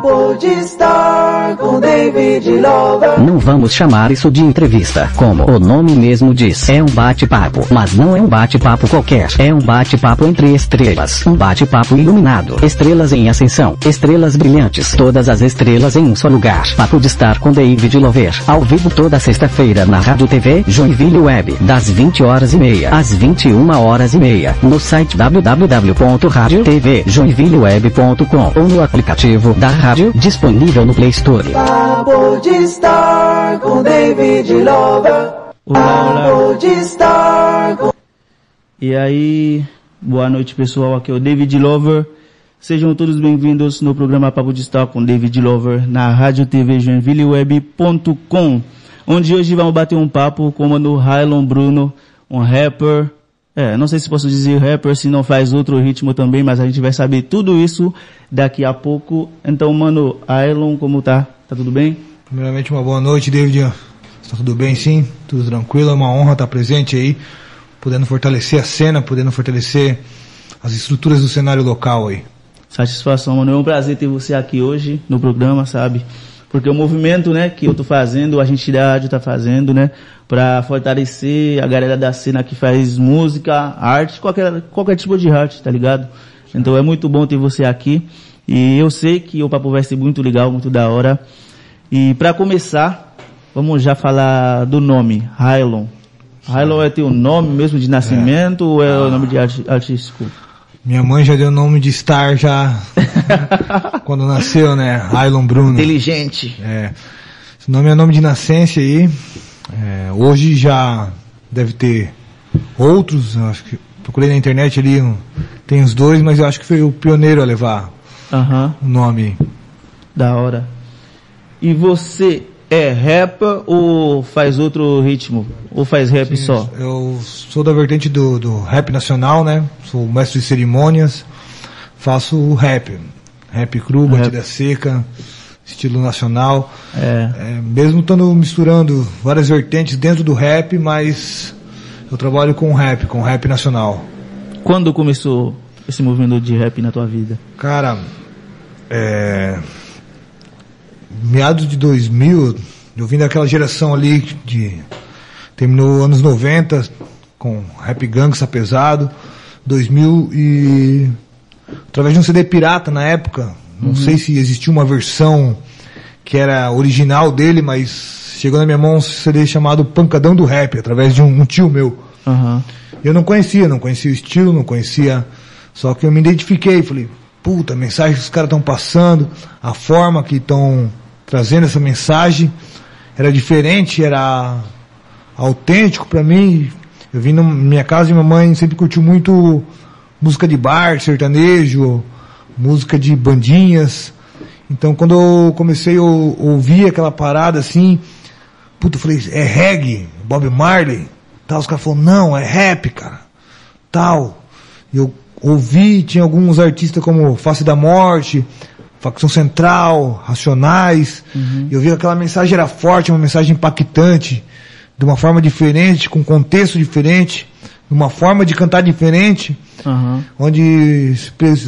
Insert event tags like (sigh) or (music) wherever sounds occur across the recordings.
Papo de Star com David Lover. Não vamos chamar isso de entrevista, como o nome mesmo diz. É um bate-papo, mas não é um bate-papo qualquer. É um bate-papo entre estrelas. Um bate-papo iluminado. Estrelas em ascensão. Estrelas brilhantes. Todas as estrelas em um só lugar. Papo de Star com David Lover. Ao vivo toda sexta-feira na Rádio TV Joinville Web. Das 20 horas e meia às 21 horas e meia. No site www.radiotvjoinvilleweb.com ou no aplicativo da rádio disponível no Play Store. Papo de Star com David Lover. Olá, olá. Papo de Star com E aí, boa noite pessoal, aqui é o David Lover. Sejam todos bem-vindos no programa Papo de Star com David Lover na Rádio TV Joinvilleweb.com, onde hoje vamos bater um papo com o mano Hylon Bruno, um rapper. É, não sei se posso dizer rapper, se não faz outro ritmo também, mas a gente vai saber tudo isso daqui a pouco. Então, mano, Hylon, como tá? Tá tudo bem? Primeiramente, uma boa noite, David. Está tudo bem, sim? Tudo tranquilo? É uma honra estar presente aí, podendo fortalecer a cena, podendo fortalecer as estruturas do cenário local aí. Satisfação, mano. É um prazer ter você aqui hoje no programa, sabe? Porque o movimento, né, que eu tô fazendo, a gente da rádio tá fazendo, né, pra fortalecer a galera da cena que faz música, arte, qualquer, qualquer tipo de arte, tá ligado? Então é muito bom ter você aqui. E eu sei que o papo vai ser muito legal, muito da hora. E pra começar, vamos já falar do nome, Hylon. Hylon é teu nome mesmo de nascimento ou é o nome de arti- artístico? Minha mãe já deu o nome de Star já (laughs) quando nasceu, né? Ailon Bruno. Inteligente. É, esse nome é nome de nascença aí. É, hoje já deve ter outros, acho que procurei na internet ali, um- tem os dois, mas eu acho que foi o pioneiro a levar Aham. o nome. Da hora. E você é rapper ou faz outro ritmo? Ou faz rap só? Eu sou da vertente do, do rap nacional, né? Sou mestre de cerimônias, faço rap. Rap cru, Rap. batida seca, estilo nacional. É. É, mesmo estando misturando várias vertentes dentro do rap, mas eu trabalho com rap, com rap nacional. Quando começou esse movimento de rap na tua vida? Cara, é, meados de 2000, eu vim daquela geração ali de terminou anos 90 com Rap Gangsta pesado, 2000 e através de um CD pirata na época, não sei se existia uma versão que era original dele, mas chegou na minha mão um CD chamado Pancadão do Rap, através de um, um tio meu. Aham. Eu não conhecia, não conhecia o estilo, não conhecia. Só que eu me identifiquei, falei, puta, a mensagem que os caras estão passando, a forma que estão trazendo essa mensagem era diferente, era autêntico pra mim. Eu vim na minha casa e minha mãe sempre curtiu muito música de bar, sertanejo, música de bandinhas. Então quando eu comecei a ou- ouvir aquela parada assim, puta, eu falei, é reggae, Bob Marley, tal, os caras falaram, não, é rap, cara, tal. Eu ouvi, tinha alguns artistas como Face da Morte, Facção Central, Racionais, e eu vi que aquela mensagem era forte, uma mensagem impactante, de uma forma diferente, com contexto diferente, uma forma de cantar diferente, Aham. onde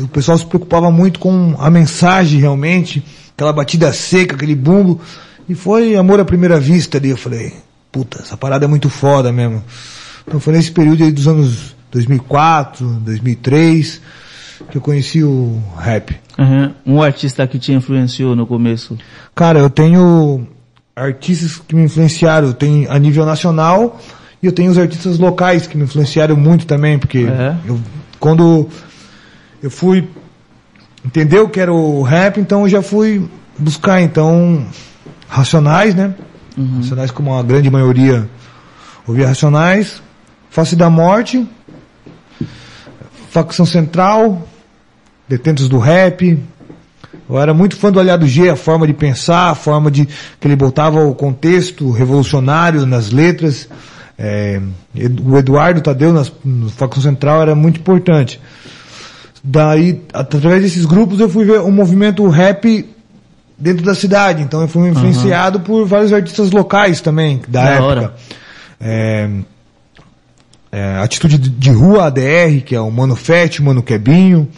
o pessoal se preocupava muito com a mensagem realmente, aquela batida seca, aquele bumbo, e foi amor à primeira vista ali, eu falei, puta, essa parada é muito foda mesmo. Então foi nesse período aí dos anos 2004, 2003, que eu conheci o rap. Aham. Um artista que te influenciou no começo? Cara, eu tenho artistas que me influenciaram, tenho a nível nacional e eu tenho os artistas locais que me influenciaram muito também, porque É? eu, quando eu fui entender o que era o rap, então eu já fui buscar então Racionais, né? Racionais como a grande maioria ouvia Racionais, Face da Morte, Facção Central, Detentos do Rap, eu era muito fã do Aliado G, a forma de pensar, a forma de que ele botava o contexto revolucionário nas letras. É, o Eduardo Tadeu nas, no Facção Central era muito importante. Daí, através desses grupos, eu fui ver um movimento rap dentro da cidade. Então, eu fui influenciado por vários artistas locais também, da, Da época. É, é, Atitude de Rua ADR, que é o Mano Fett, o Mano Quebinho.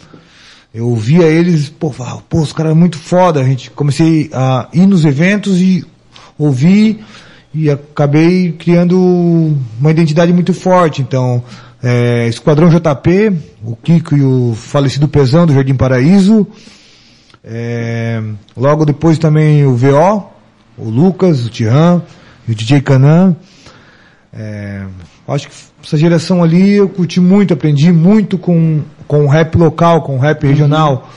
Eu ouvia eles, pô, pô, os caras é muito foda. A gente comecei a ir nos eventos e ouvir e acabei criando uma identidade muito forte. Então, é, Esquadrão JP, o Kiko e o falecido Pezão do Jardim Paraíso. É, logo depois também o VO, o Lucas, o Tiran e o DJ Canan. É, acho que essa geração ali eu curti muito, aprendi muito com, com o rap local, com o rap regional.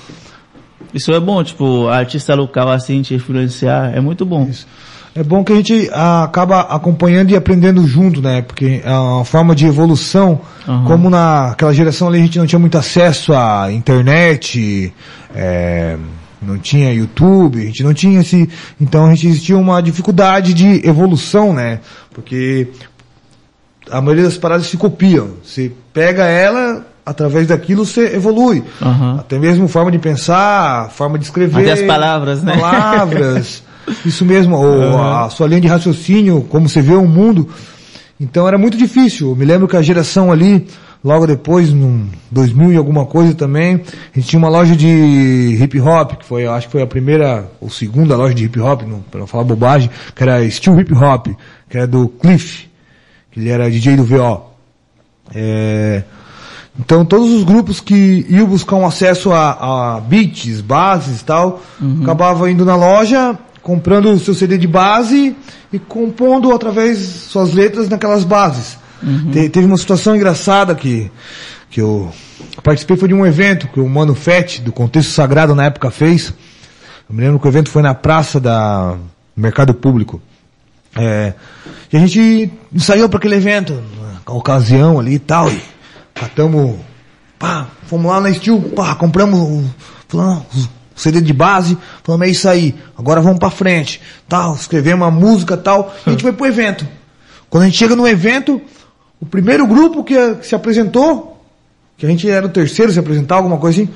Isso é bom, tipo, artista local assim te influenciar, é muito bom. Isso. É bom que a gente ah, acaba acompanhando e aprendendo junto, né? Porque é uma forma de evolução, Uhum. como naquela geração ali a gente não tinha muito acesso à internet, é, não tinha YouTube, a gente não tinha esse. Então a gente existia uma dificuldade de evolução, né? Porque a maioria das paradas se copiam. Você pega ela, através daquilo você evolui. Aham. Até mesmo forma de pensar, forma de escrever. Até as palavras, né? Palavras. (laughs) Isso mesmo, ou a sua linha de raciocínio, como você vê o mundo. Então era muito difícil. Eu me lembro que a geração ali, logo depois, no 2000 e alguma coisa também, a gente tinha uma loja de hip hop, que foi, acho que foi a primeira ou segunda loja de hip hop, não, pra não falar bobagem, que era Steel Hip Hop, que era do Cliff, ele era DJ do VO. É, então todos os grupos que iam buscar um acesso a, a beats, bases e tal, acabava indo na loja, comprando o seu CD de base e compondo através suas letras naquelas bases. Te- teve uma situação engraçada que, que eu participei foi de um evento que o Mano Fett, do Contexto Sagrado, na época fez. Eu me lembro que o evento foi na praça da Mercado Público. É, e a gente saiu para aquele evento, na ocasião ali e tal, e catamos, pá, fomos lá na Steel, pá, compramos o, falando, CD de base, falamos, é isso aí, agora vamos pra frente, tal, escrevemos uma música tal, e a gente foi pro evento. Quando a gente chega no evento, o primeiro grupo que, se apresentou, que a gente era o terceiro se apresentar, alguma coisa assim,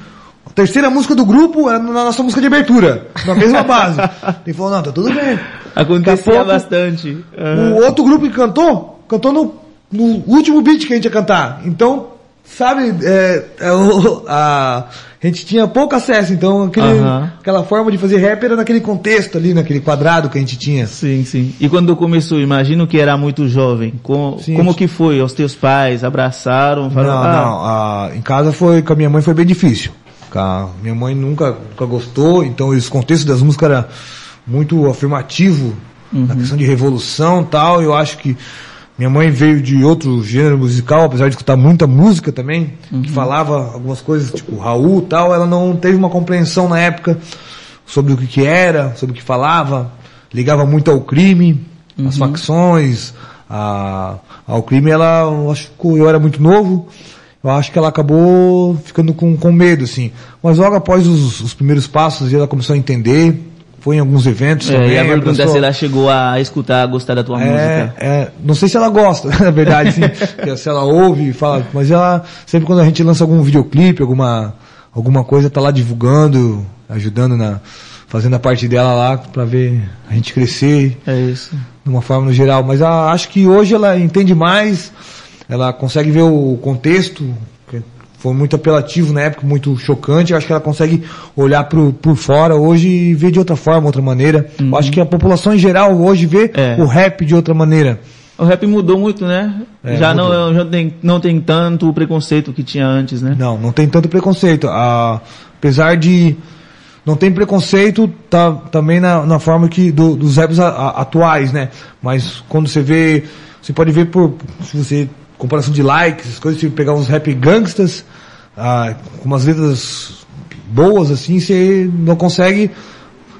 a terceira música do grupo era na nossa música de abertura, na mesma base. (laughs) Ele falou, não, tá tudo bem. Acontecia pouco, bastante. Aham. o outro grupo que cantou, cantou no, no último beat que a gente ia cantar. Então, sabe, é, é a, a gente tinha pouco acesso, então aquele, Aham. aquela forma de fazer rap era naquele contexto ali, naquele quadrado que a gente tinha. Sim, sim. E quando começou, imagino que era muito jovem. Como, Sim, como que foi? Os teus pais abraçaram? Falaram, não, ah, não, a- em casa foi, com a minha mãe foi bem difícil. Com a minha mãe nunca, nunca gostou, então esse contexto das músicas era muito afirmativo, na questão de revolução tal, eu acho que minha mãe veio de outro gênero musical, apesar de escutar muita música também, que falava algumas coisas, tipo Raul tal, ela não teve uma compreensão na época sobre o que, que era, sobre o que falava, ligava muito ao crime, às facções, a, ao crime. Ela, eu acho que eu era muito novo, eu acho que ela acabou ficando com, com medo, assim. Mas logo após os, os primeiros passos, ela começou a entender, foi em alguns eventos é, também. e a pergunta é se ela chegou a escutar, a gostar da tua é, música. é, não sei se ela gosta, (laughs) na verdade, sim, (laughs) se ela ouve e fala, mas ela, sempre quando a gente lança algum videoclipe, alguma, alguma coisa, tá lá divulgando, ajudando na, fazendo a parte dela lá, pra ver a gente crescer É isso. de uma forma no geral. Mas a- acho que hoje ela entende mais, ela consegue ver o contexto, foi muito apelativo na época, muito chocante. Eu acho que ela consegue olhar pro, por fora hoje e ver de outra forma, outra maneira. Eu acho que a população em geral hoje vê É. o rap de outra maneira. O rap mudou muito, né? É, já mudou. não, já tem, não tem tanto o preconceito que tinha antes, né? Não, não tem tanto preconceito. Ah, apesar de não tem preconceito tá, também na, na forma que do- dos raps a- a- atuais, né? Mas quando você vê, você pode ver por se você comparação de likes, coisas, se pegar uns rap gangstas ah, com umas letras boas assim, você não consegue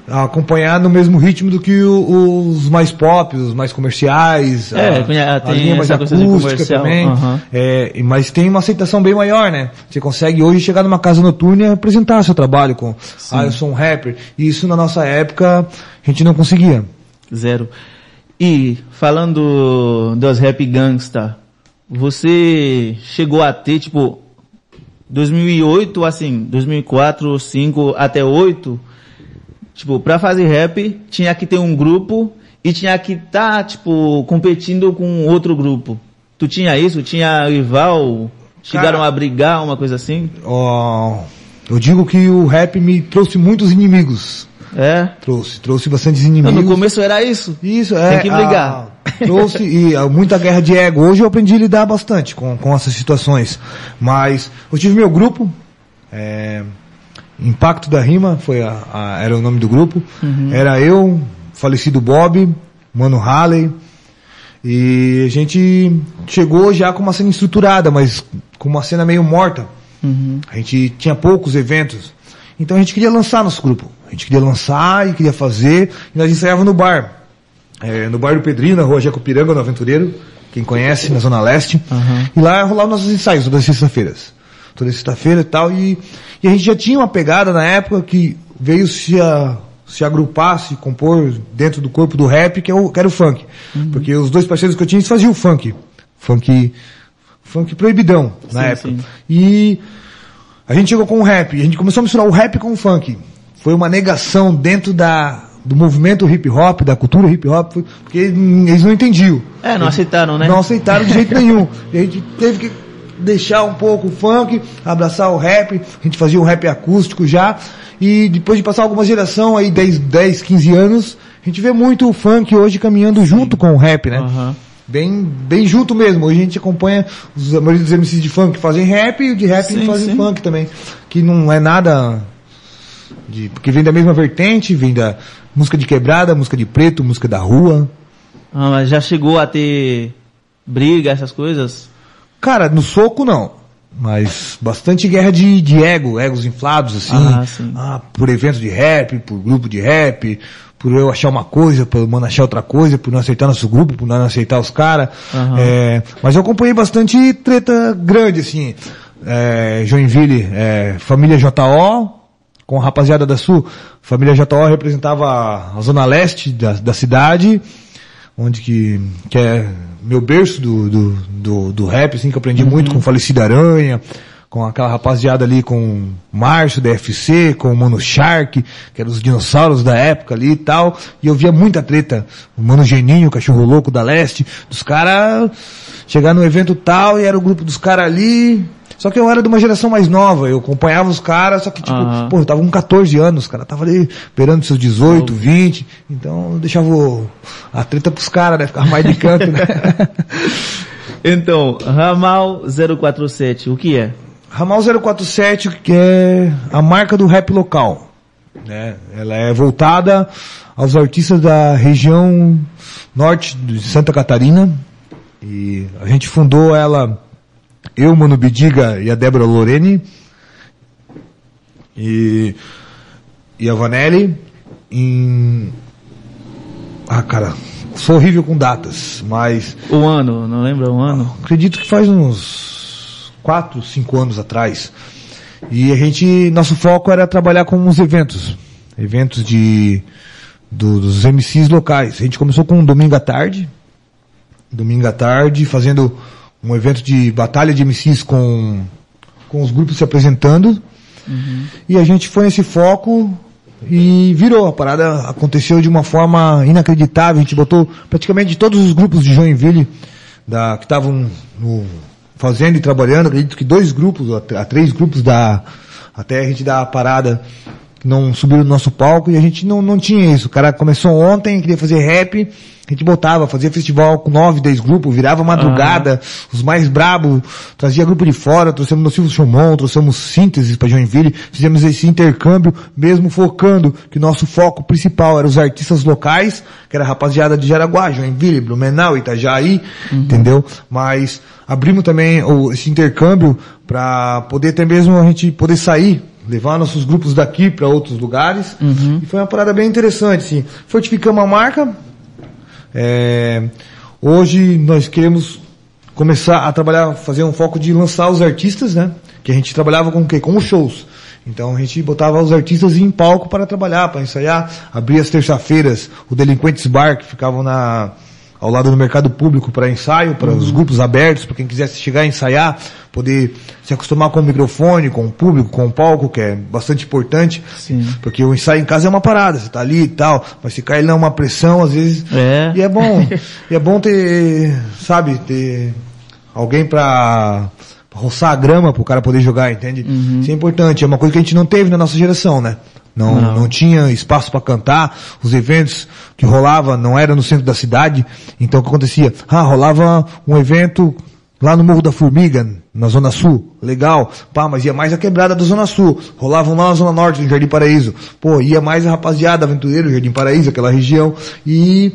acompanhar no mesmo ritmo do que os mais pop, os mais comerciais, É, a, tem- a tem linha mais acústica também. aham. É, mas tem uma aceitação bem maior, né? Você consegue hoje chegar numa casa noturna e apresentar seu trabalho com, ah, eu sou um rapper. E isso na nossa época a gente não conseguia. Zero. E falando das rap gangsta, você chegou a ter, tipo, 2008, assim, 2004, 2005 até 8, tipo, pra fazer rap, tinha que ter um grupo e tinha que estar, tipo, competindo com outro grupo. Tu tinha isso? Tinha rival? Chegaram Cara- a brigar, uma coisa assim? Ó, eu digo que o rap me trouxe muitos inimigos. É? Trouxe, trouxe bastante Não, inimigos. no começo era isso. Isso, é. Tem que brigar. Trouxe e ah, muita guerra de ego. Hoje eu aprendi a lidar bastante com, com essas situações. Mas eu tive meu grupo, é, Impacto da Rima, foi a, a- era o nome do grupo. Era eu, falecido Bob, Mano Halley. E a gente chegou já com uma cena estruturada, mas com uma cena meio morta. A gente tinha poucos eventos. Então a gente queria lançar nosso grupo. A gente queria lançar e queria fazer. E nós ensaiávamos no bar. É, no bar do Pedrinho, na rua Jacopiranga, no Aventureiro. Quem conhece, na Zona Leste. E lá rolavam nossos ensaios todas as sextas-feiras. Toda sexta-feira e tal. E, e a gente já tinha uma pegada na época que veio se, a, se agrupar, se compor dentro do corpo do rap, que, é o, que era o funk. Porque os dois parceiros que eu tinha, eles faziam funk. Funk, funk proibidão na Sim, época. sim. E a gente chegou com o rap, e a gente começou a misturar o rap com o funk. Foi uma negação dentro da, do movimento hip hop, da cultura hip hop, porque eles não entendiam. É, não aceitaram, né? Não aceitaram de jeito nenhum. A gente teve que deixar um pouco o funk, abraçar o rap, a gente fazia um rap acústico já, e depois de passar alguma geração aí, 10, 10 15 anos, a gente vê muito o funk hoje caminhando junto com o rap, né? Aham. Bem, bem junto mesmo. Hoje a gente acompanha os, a maioria dos MCs de funk que fazem rap e de rap Sim, fazem sim. funk também. Que não é nada de, porque vem da mesma vertente, vem da música de quebrada, música de preto, música da rua. Ah, mas já chegou a ter briga, essas coisas? Cara, no soco não. Mas bastante guerra de, de ego, egos inflados, assim. Ah, sim. Ah, por evento de rap, por grupo de rap, por eu achar uma coisa, por mano achar outra coisa, por não aceitar nosso grupo, por não aceitar os caras. Aham. É, mas eu acompanhei treta grande, assim. É, Joinville, é, família JO, com a rapaziada da Sul. Família JO representava a zona leste da, da cidade, onde que, que é meu berço do, do, do, do rap, assim, que eu aprendi muito com o falecido Aranha, com aquela rapaziada ali com o Márcio, da FC, com o Mano Shark, que eram os dinossauros da época ali e tal, e eu via muita treta, o Mano Geninho, o cachorro louco da leste, dos caras chegar no evento tal, e era o grupo dos caras ali, só que eu era de uma geração mais nova, eu acompanhava os caras, só que tipo, Aham. pô, eu tava com 14 anos, cara, tava ali beirando seus 18, 20, então eu deixava a treta pros caras, né, ficava mais de canto, né. (laughs) Então, Ramal 047, o que é? Ramal 047, que é a marca do rap local. Né? Ela é voltada aos artistas da região norte de Santa Catarina. E a gente fundou ela, eu, Mano Bidiga e a Débora Lorene. E, e a Vanelli em... Ah, cara, sou horrível com datas, mas O ano, não lembra o ano? acredito que faz uns 4, 5 anos atrás. E a gente, nosso foco era trabalhar com uns eventos. Eventos de, do- dos MCs locais. A gente começou com um domingo à tarde. Domingo à tarde, fazendo um evento de batalha de MCs com, com os grupos se apresentando. E a gente foi nesse foco e virou. A parada aconteceu de uma forma inacreditável. A gente botou praticamente todos os grupos de Joinville da, que estavam fazendo e trabalhando. Acredito que dois grupos, a três grupos da, até a gente dar a parada que não subiram no nosso palco e a gente não, não tinha isso. O cara começou ontem, queria fazer rap, a gente botava, fazia festival com nove, dez grupos, virava madrugada, os mais brabos, trazia grupo de fora, trouxemos no Silvio Chomon, trouxemos sínteses para Joinville, fizemos esse intercâmbio, mesmo focando que nosso foco principal era os artistas locais, que era a rapaziada de Jaraguá, Joinville, Blumenau, Itajaí, entendeu? Mas abrimos também o, esse intercâmbio para poder até mesmo a gente poder sair levar nossos grupos daqui para outros lugares. E foi uma parada bem interessante, sim. Fortificamos a marca. É, hoje nós queremos começar a trabalhar, fazer um foco de lançar os artistas, né? Que a gente trabalhava com o quê? Com os shows. Então a gente botava os artistas em palco para trabalhar, para ensaiar. Abria as terça-feiras o Delinquentes Bar, que ficavam na, ao lado do mercado público para ensaio, para os grupos abertos, para quem quisesse chegar a ensaiar, poder se acostumar com o microfone, com o público, com o palco, que é bastante importante. Sim. Porque o ensaio em casa é uma parada, você tá ali e tal, mas se cair lá uma pressão, às vezes. É. E é bom. (laughs) e é bom ter, sabe, ter alguém pra, roçar a grama pro cara poder jogar, entende? Isso é importante, é uma coisa que a gente não teve na nossa geração, né? Não, Não. não, tinha espaço para cantar, os eventos que rolava não era no centro da cidade, então o que acontecia? Ah, rolava um evento lá no Morro da Formiga, na Zona Sul, legal, pá, mas ia mais a quebrada da Zona Sul, rolavam lá na Zona Norte, no Jardim Paraíso, pô, ia mais a rapaziada, aventureiro, Jardim Paraíso, aquela região, e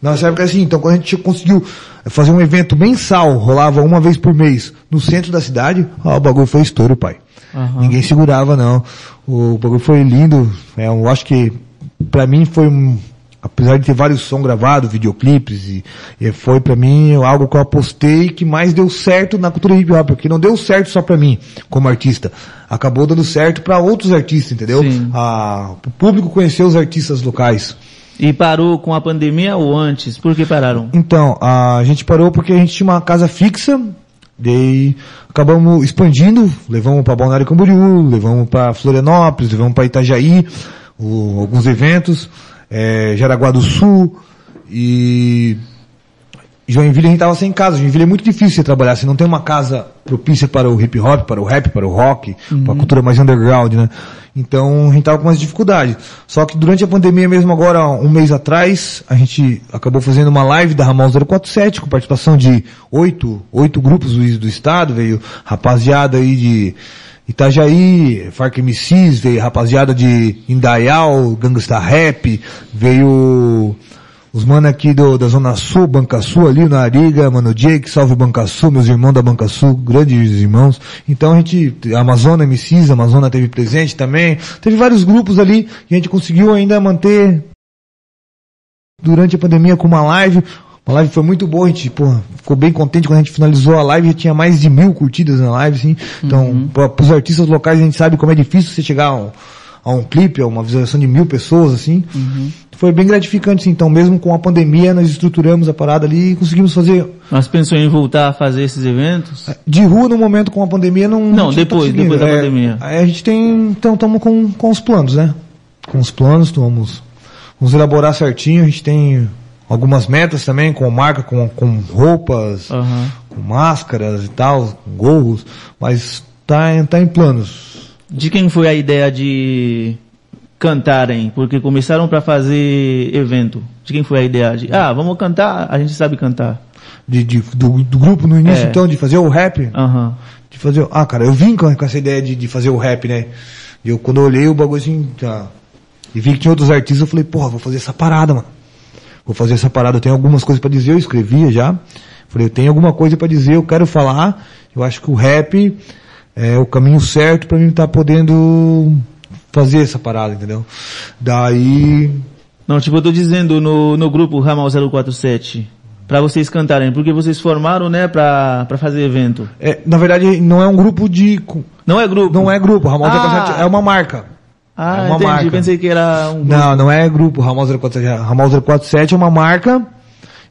nossa época assim, então quando a gente conseguiu fazer um evento mensal, rolava uma vez por mês no centro da cidade, ó, o bagulho foi estouro, pai. Aham. Ninguém segurava não. O bagulho foi lindo. É, eu acho que pra mim foi um, apesar de ter vários sons gravados, videoclipes, e, e foi pra mim algo que eu apostei que mais deu certo na cultura hip hop, porque não deu certo só pra mim, como artista. Acabou dando certo pra outros artistas, entendeu? A, o público conheceu os artistas locais. E parou com a pandemia ou antes? Por que pararam? Então, a gente parou porque a gente tinha uma casa fixa, daí acabamos expandindo, levamos para Balneário Camboriú, levamos para Florianópolis, levamos para Itajaí, o- alguns eventos, eh, Jaraguá do Sul e Joinville a gente tava sem casa. Joinville é muito difícil você trabalhar. Você não tem uma casa propícia para o hip hop, para o rap, para o rock, para a cultura mais underground, né? Então a gente tava com umas dificuldades. Só que durante a pandemia mesmo agora, um mês atrás, a gente acabou fazendo uma live da Ramal 047 com participação de oito, oito grupos do, do estado. Veio rapaziada aí de Itajaí, Farc MCs, veio rapaziada de Indaial, Gangsta Rap, veio os mano aqui do, da Zona Sul, Banca Sul ali, na Ariga, Mano Jake, salve Banca Sul, meus irmãos da Banca Sul, grandes irmãos. Então a gente, a Amazônia MCs, a Amazônia teve presente também. Teve vários grupos ali e a gente conseguiu ainda manter durante a pandemia com uma live. Uma live foi muito boa, a gente, pô, ficou bem contente quando a gente finalizou a live, já tinha mais de mil curtidas na live, assim. Então, para os artistas locais a gente sabe como é difícil você chegar a um, a um clipe, a uma visualização de mil pessoas, assim. Foi bem gratificante, assim. Então, mesmo com a pandemia, nós estruturamos a parada ali e conseguimos fazer Mas pensou em voltar a fazer esses eventos? de rua no momento com a pandemia não. Não, a gente tá depois, depois da É, pandemia. aí a gente tem, então estamos com, com os planos, né? Com os planos, vamos, vamos elaborar certinho, a gente tem algumas metas também, com marca, com, com roupas, Aham. com máscaras e tal, com gorros, mas tá, tá em planos. De quem foi a ideia de cantarem? Porque começaram para fazer evento. De quem foi a ideia de, ah, vamos cantar, a gente sabe cantar. De, de- do, do grupo no início, É. então, de fazer o rap, Aham. de fazer, ah, cara, eu vim com, essa ideia de, de fazer o rap, né? E eu, quando eu olhei o bagulho assim, já, e vi que tinha outros artistas, eu falei, porra, vou fazer essa parada, mano. Vou fazer essa parada, eu tenho algumas coisas pra dizer, eu escrevia já. Falei, eu tenho alguma coisa pra dizer, eu quero falar. Eu acho que o rap é o caminho certo pra mim estar podendo fazer essa parada, entendeu? Daí, Não, tipo, eu tô dizendo no, no grupo Ramal 047, para vocês cantarem, porque vocês formaram, né, pra, pra fazer evento. é, na verdade, não é um grupo de, Não é grupo? não é grupo, Ramon Ah. é uma marca. Ah, é uma entendi. marca. Pensei que era um grupo. Não, não é grupo Ramal 047. Ramal 047 é uma marca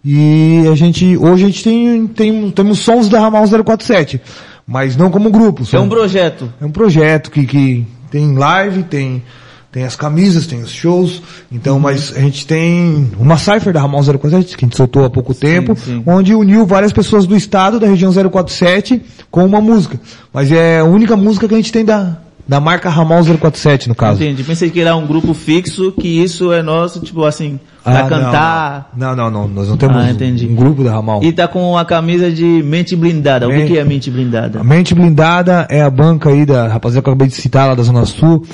e a gente, hoje a gente tem, tem temos sons da Ramal 047, mas não como grupo. É um projeto. é um projeto que, que tem live, tem, tem as camisas, tem os shows, então, Uhum. mas a gente tem uma cipher da Ramal 047, que a gente soltou há pouco tempo, sim. onde uniu várias pessoas do estado, da região 047, com uma música. Mas é a única música que a gente tem da, da marca Ramal 047, no caso. Entendi. Pensei que era um grupo fixo, que isso é nosso, tipo assim, pra Ah, não, cantar. Não, não, não, nós não temos Ah, um grupo da Ramal. E tá com a camisa de mente blindada. O que, Mente- que é mente blindada? A Mente Blindada é a banca aí da rapaziada que eu acabei de citar lá da Zona Sul,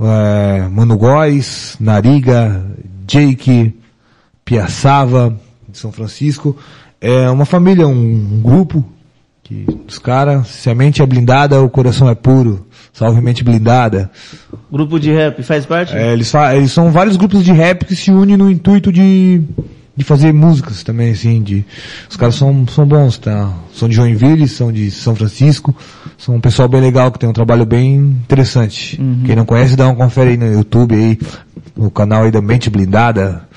é, Mano Góes, Nariga, Jake, Piaçava, de São Francisco. É uma família, um, um grupo que os caras, se a mente é blindada, o coração é puro. Salve mente blindada. Grupo de rap faz parte? É, eles, eles são vários grupos de rap que se unem no intuito de, de fazer músicas também, assim, de, os caras são, são bons, tá? São de Joinville, são de São Francisco, são um pessoal bem legal que tem um trabalho bem interessante. Quem não conhece, dá uma confere aí no YouTube aí, no canal aí da Mente Blindada,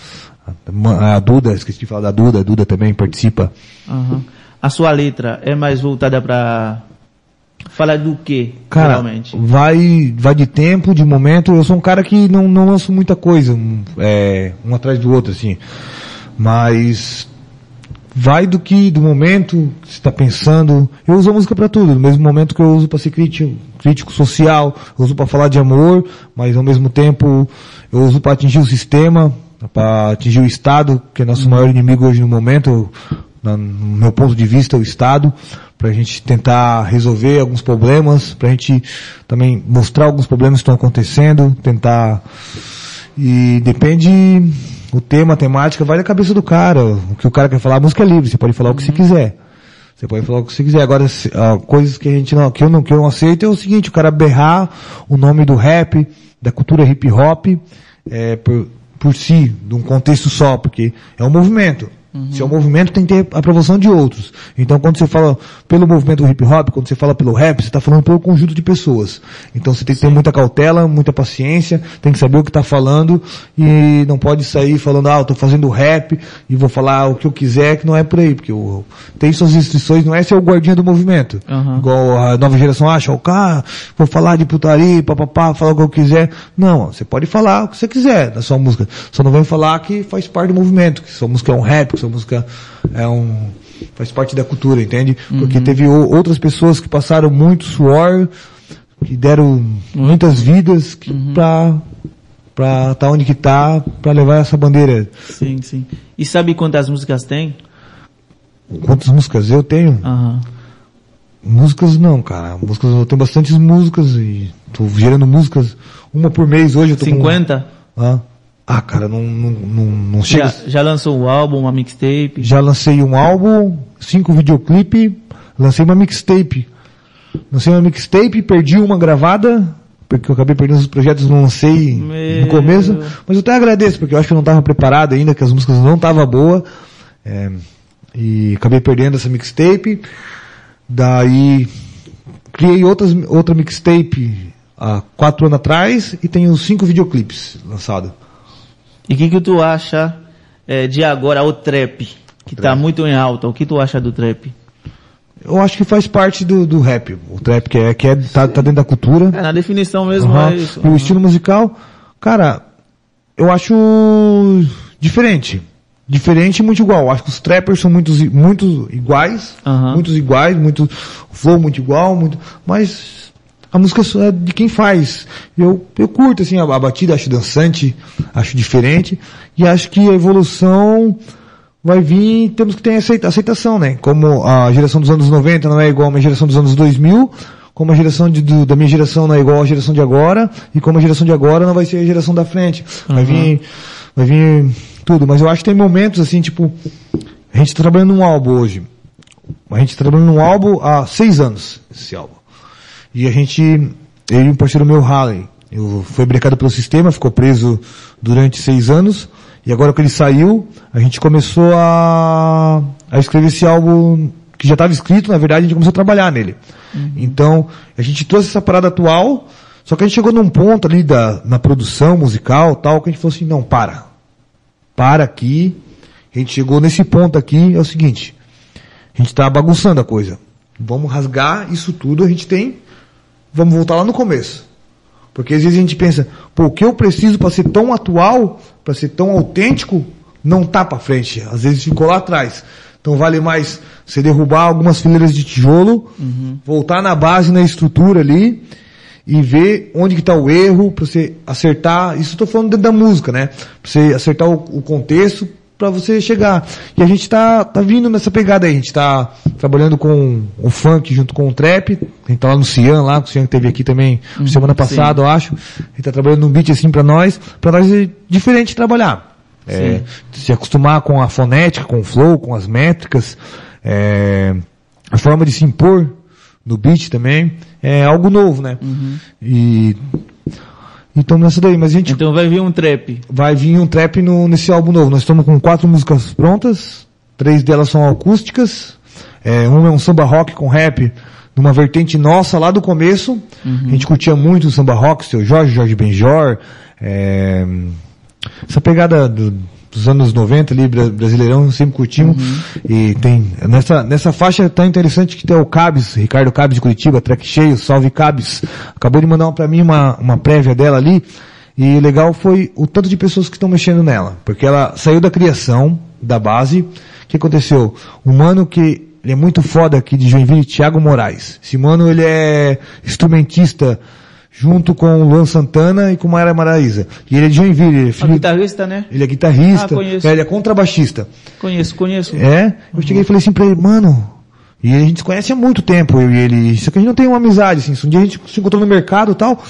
a, a Duda, esqueci de falar da Duda, a Duda também participa. Aham. A sua letra é mais voltada pra falar do que, Cara, geralmente? vai, vai de tempo, de momento. Eu sou um cara que não, não lanço muita coisa, um, é, um atrás do outro, assim. Mas vai do que, do momento que você está pensando. Eu uso a música para tudo, no mesmo momento que eu uso para ser crítico, crítico social, eu uso para falar de amor, mas ao mesmo tempo eu uso para atingir o sistema, para atingir o Estado, que é nosso maior inimigo hoje no momento, no meu ponto de vista, o Estado, para a gente tentar resolver alguns problemas, para a gente também mostrar alguns problemas que estão acontecendo, tentar e depende o tema, a temática, vai da cabeça do cara. O que o cara quer falar, a música é livre, você pode falar o que você quiser. Você pode falar o que você quiser. Agora, ah, coisas que a gente não, que eu não, que eu não aceito é o seguinte, o cara berrar o nome do rap, da cultura hip hop, é, por, por si, de um contexto só, porque é um movimento. Se é um movimento, tem que ter a aprovação de outros. Então, quando você fala pelo movimento hip hop, quando você fala pelo rap, você está falando pelo conjunto de pessoas. Então, você tem que ter muita cautela, muita paciência, tem que saber o que está falando e não pode sair falando, ah, eu tô fazendo rap e vou falar o que eu quiser, que não é por aí, porque o, tem suas restrições, não é ser o guardinha do movimento. Aham. Igual a nova geração acha, o cara, vou falar de putaria, papapá, falar o que eu quiser. Não, você pode falar o que você quiser da sua música. Só não vem falar que faz parte do movimento, que sua música é um rap, sua música é um, faz parte da cultura, entende? Porque teve o- outras pessoas que passaram muito suor, que deram muitas vidas que, pra, pra tá onde que tá, pra levar essa bandeira. Sim, sim. E sabe quantas músicas tem? Quantas músicas eu tenho? Aham. Músicas não, cara. Músicas, eu tenho bastantes músicas e tô gerando músicas uma por mês hoje. Eu tô com- 50? Hã? Ah, cara, não, não, não, não chega. Já, já lançou um álbum, uma mixtape? Já lancei um álbum, cinco videoclipe, lancei uma mixtape. Lancei uma mixtape, perdi uma gravada, porque eu acabei perdendo os projetos, não lancei Meu. no começo. Mas eu até agradeço, porque eu acho que eu não estava preparado ainda, que as músicas não estavam boas. É, e acabei perdendo essa mixtape. Daí criei outras, outra mixtape há quatro anos atrás e tenho cinco videoclipes lançados. E o que, que tu acha eh, de agora o trap? Que tá muito em alta. O que tu acha do trap? Eu acho que faz parte do, do rap. O trap que é, que é tá, tá dentro da cultura. É, na definição mesmo Aham. é isso. E o estilo musical, cara, eu acho diferente. Diferente e muito igual. Acho que os trappers são muitos, muito iguais. Aham. Muitos iguais, muito, o flow muito igual, muito, mas a música é de quem faz. Eu, eu curto, assim, a, a batida, acho dançante, acho diferente. E acho que a evolução vai vir, temos que ter aceita- aceitação, né? Como a geração dos anos 90 não é igual a uma geração dos anos 2000, como a geração de- do- da minha geração não é igual à geração de agora, e como a geração de agora não vai ser a geração da frente. Vai vir, vai vir tudo. Mas eu acho que tem momentos assim, tipo, a gente tá trabalhando num álbum hoje. A gente tá trabalhando num álbum há seis anos, esse álbum. E a gente, eu e um parceiro meu, Halley, eu foi brecado pelo sistema, ficou preso durante seis anos, e agora que ele saiu, a gente começou a, a escrever esse álbum que já estava escrito, na verdade, a gente começou a trabalhar nele. Então, a gente trouxe essa parada atual, só que a gente chegou num ponto ali da, na produção musical, tal, que a gente falou assim, não, para. Para aqui. A gente chegou nesse ponto aqui, é o seguinte, a gente tá bagunçando a coisa. Vamos rasgar isso tudo, a gente tem, vamos voltar lá no começo. Porque às vezes a gente pensa, pô, o que eu preciso para ser tão atual, para ser tão autêntico, não tá para frente. Às vezes ficou lá atrás. Então vale mais você derrubar algumas fileiras de tijolo, voltar na base, na estrutura ali, e ver onde que tá o erro, para você acertar, isso eu tô falando dentro da música, né? Pra você acertar o, o contexto, para você chegar. E a gente tá, tá vindo nessa pegada aí, a gente tá trabalhando com o funk junto com o trap, a gente tá lá no Cian lá, o Cian que teve aqui também semana passada, eu acho. A gente tá trabalhando num beat assim para nós, para nós é diferente trabalhar. É, se acostumar com a fonética, com o flow, com as métricas, é, a forma de se impor no beat também, é algo novo, né? E, então nessa daí, mas a gente Então vai vir um trap. vai vir um trap no, nesse álbum novo. Nós estamos com quatro músicas prontas, três delas são acústicas, é, uma é um samba rock com rap, numa vertente nossa lá do começo. A gente curtia muito o samba rock, seu Jorge, Jorge Benjor, é, essa pegada do- dos anos 90 ali, bra- brasileirão, sempre curtimos. E tem, nessa, nessa faixa tão interessante que tem o Cabs, Ricardo Cabs de Curitiba, track cheio, salve Cabs. Acabou de mandar pra mim uma, uma prévia dela ali. E legal foi o tanto de pessoas que estão mexendo nela. Porque ela saiu da criação, da base, que aconteceu? Um mano que ele é muito foda aqui de Joinville, Thiago Moraes. Esse mano, ele é instrumentista junto com o Luan Santana e com Mayra Maraíza. E ele é de Joinville, ele é filho, guitarrista, né? ele é guitarrista, Ah, conheço. ele é contrabaixista. Conheço, conheço. É, eu cheguei e falei assim pra ele, mano, e a gente se conhece há muito tempo, eu e ele, só que a gente não tem uma amizade, assim, um dia a gente se encontrou no mercado e tal,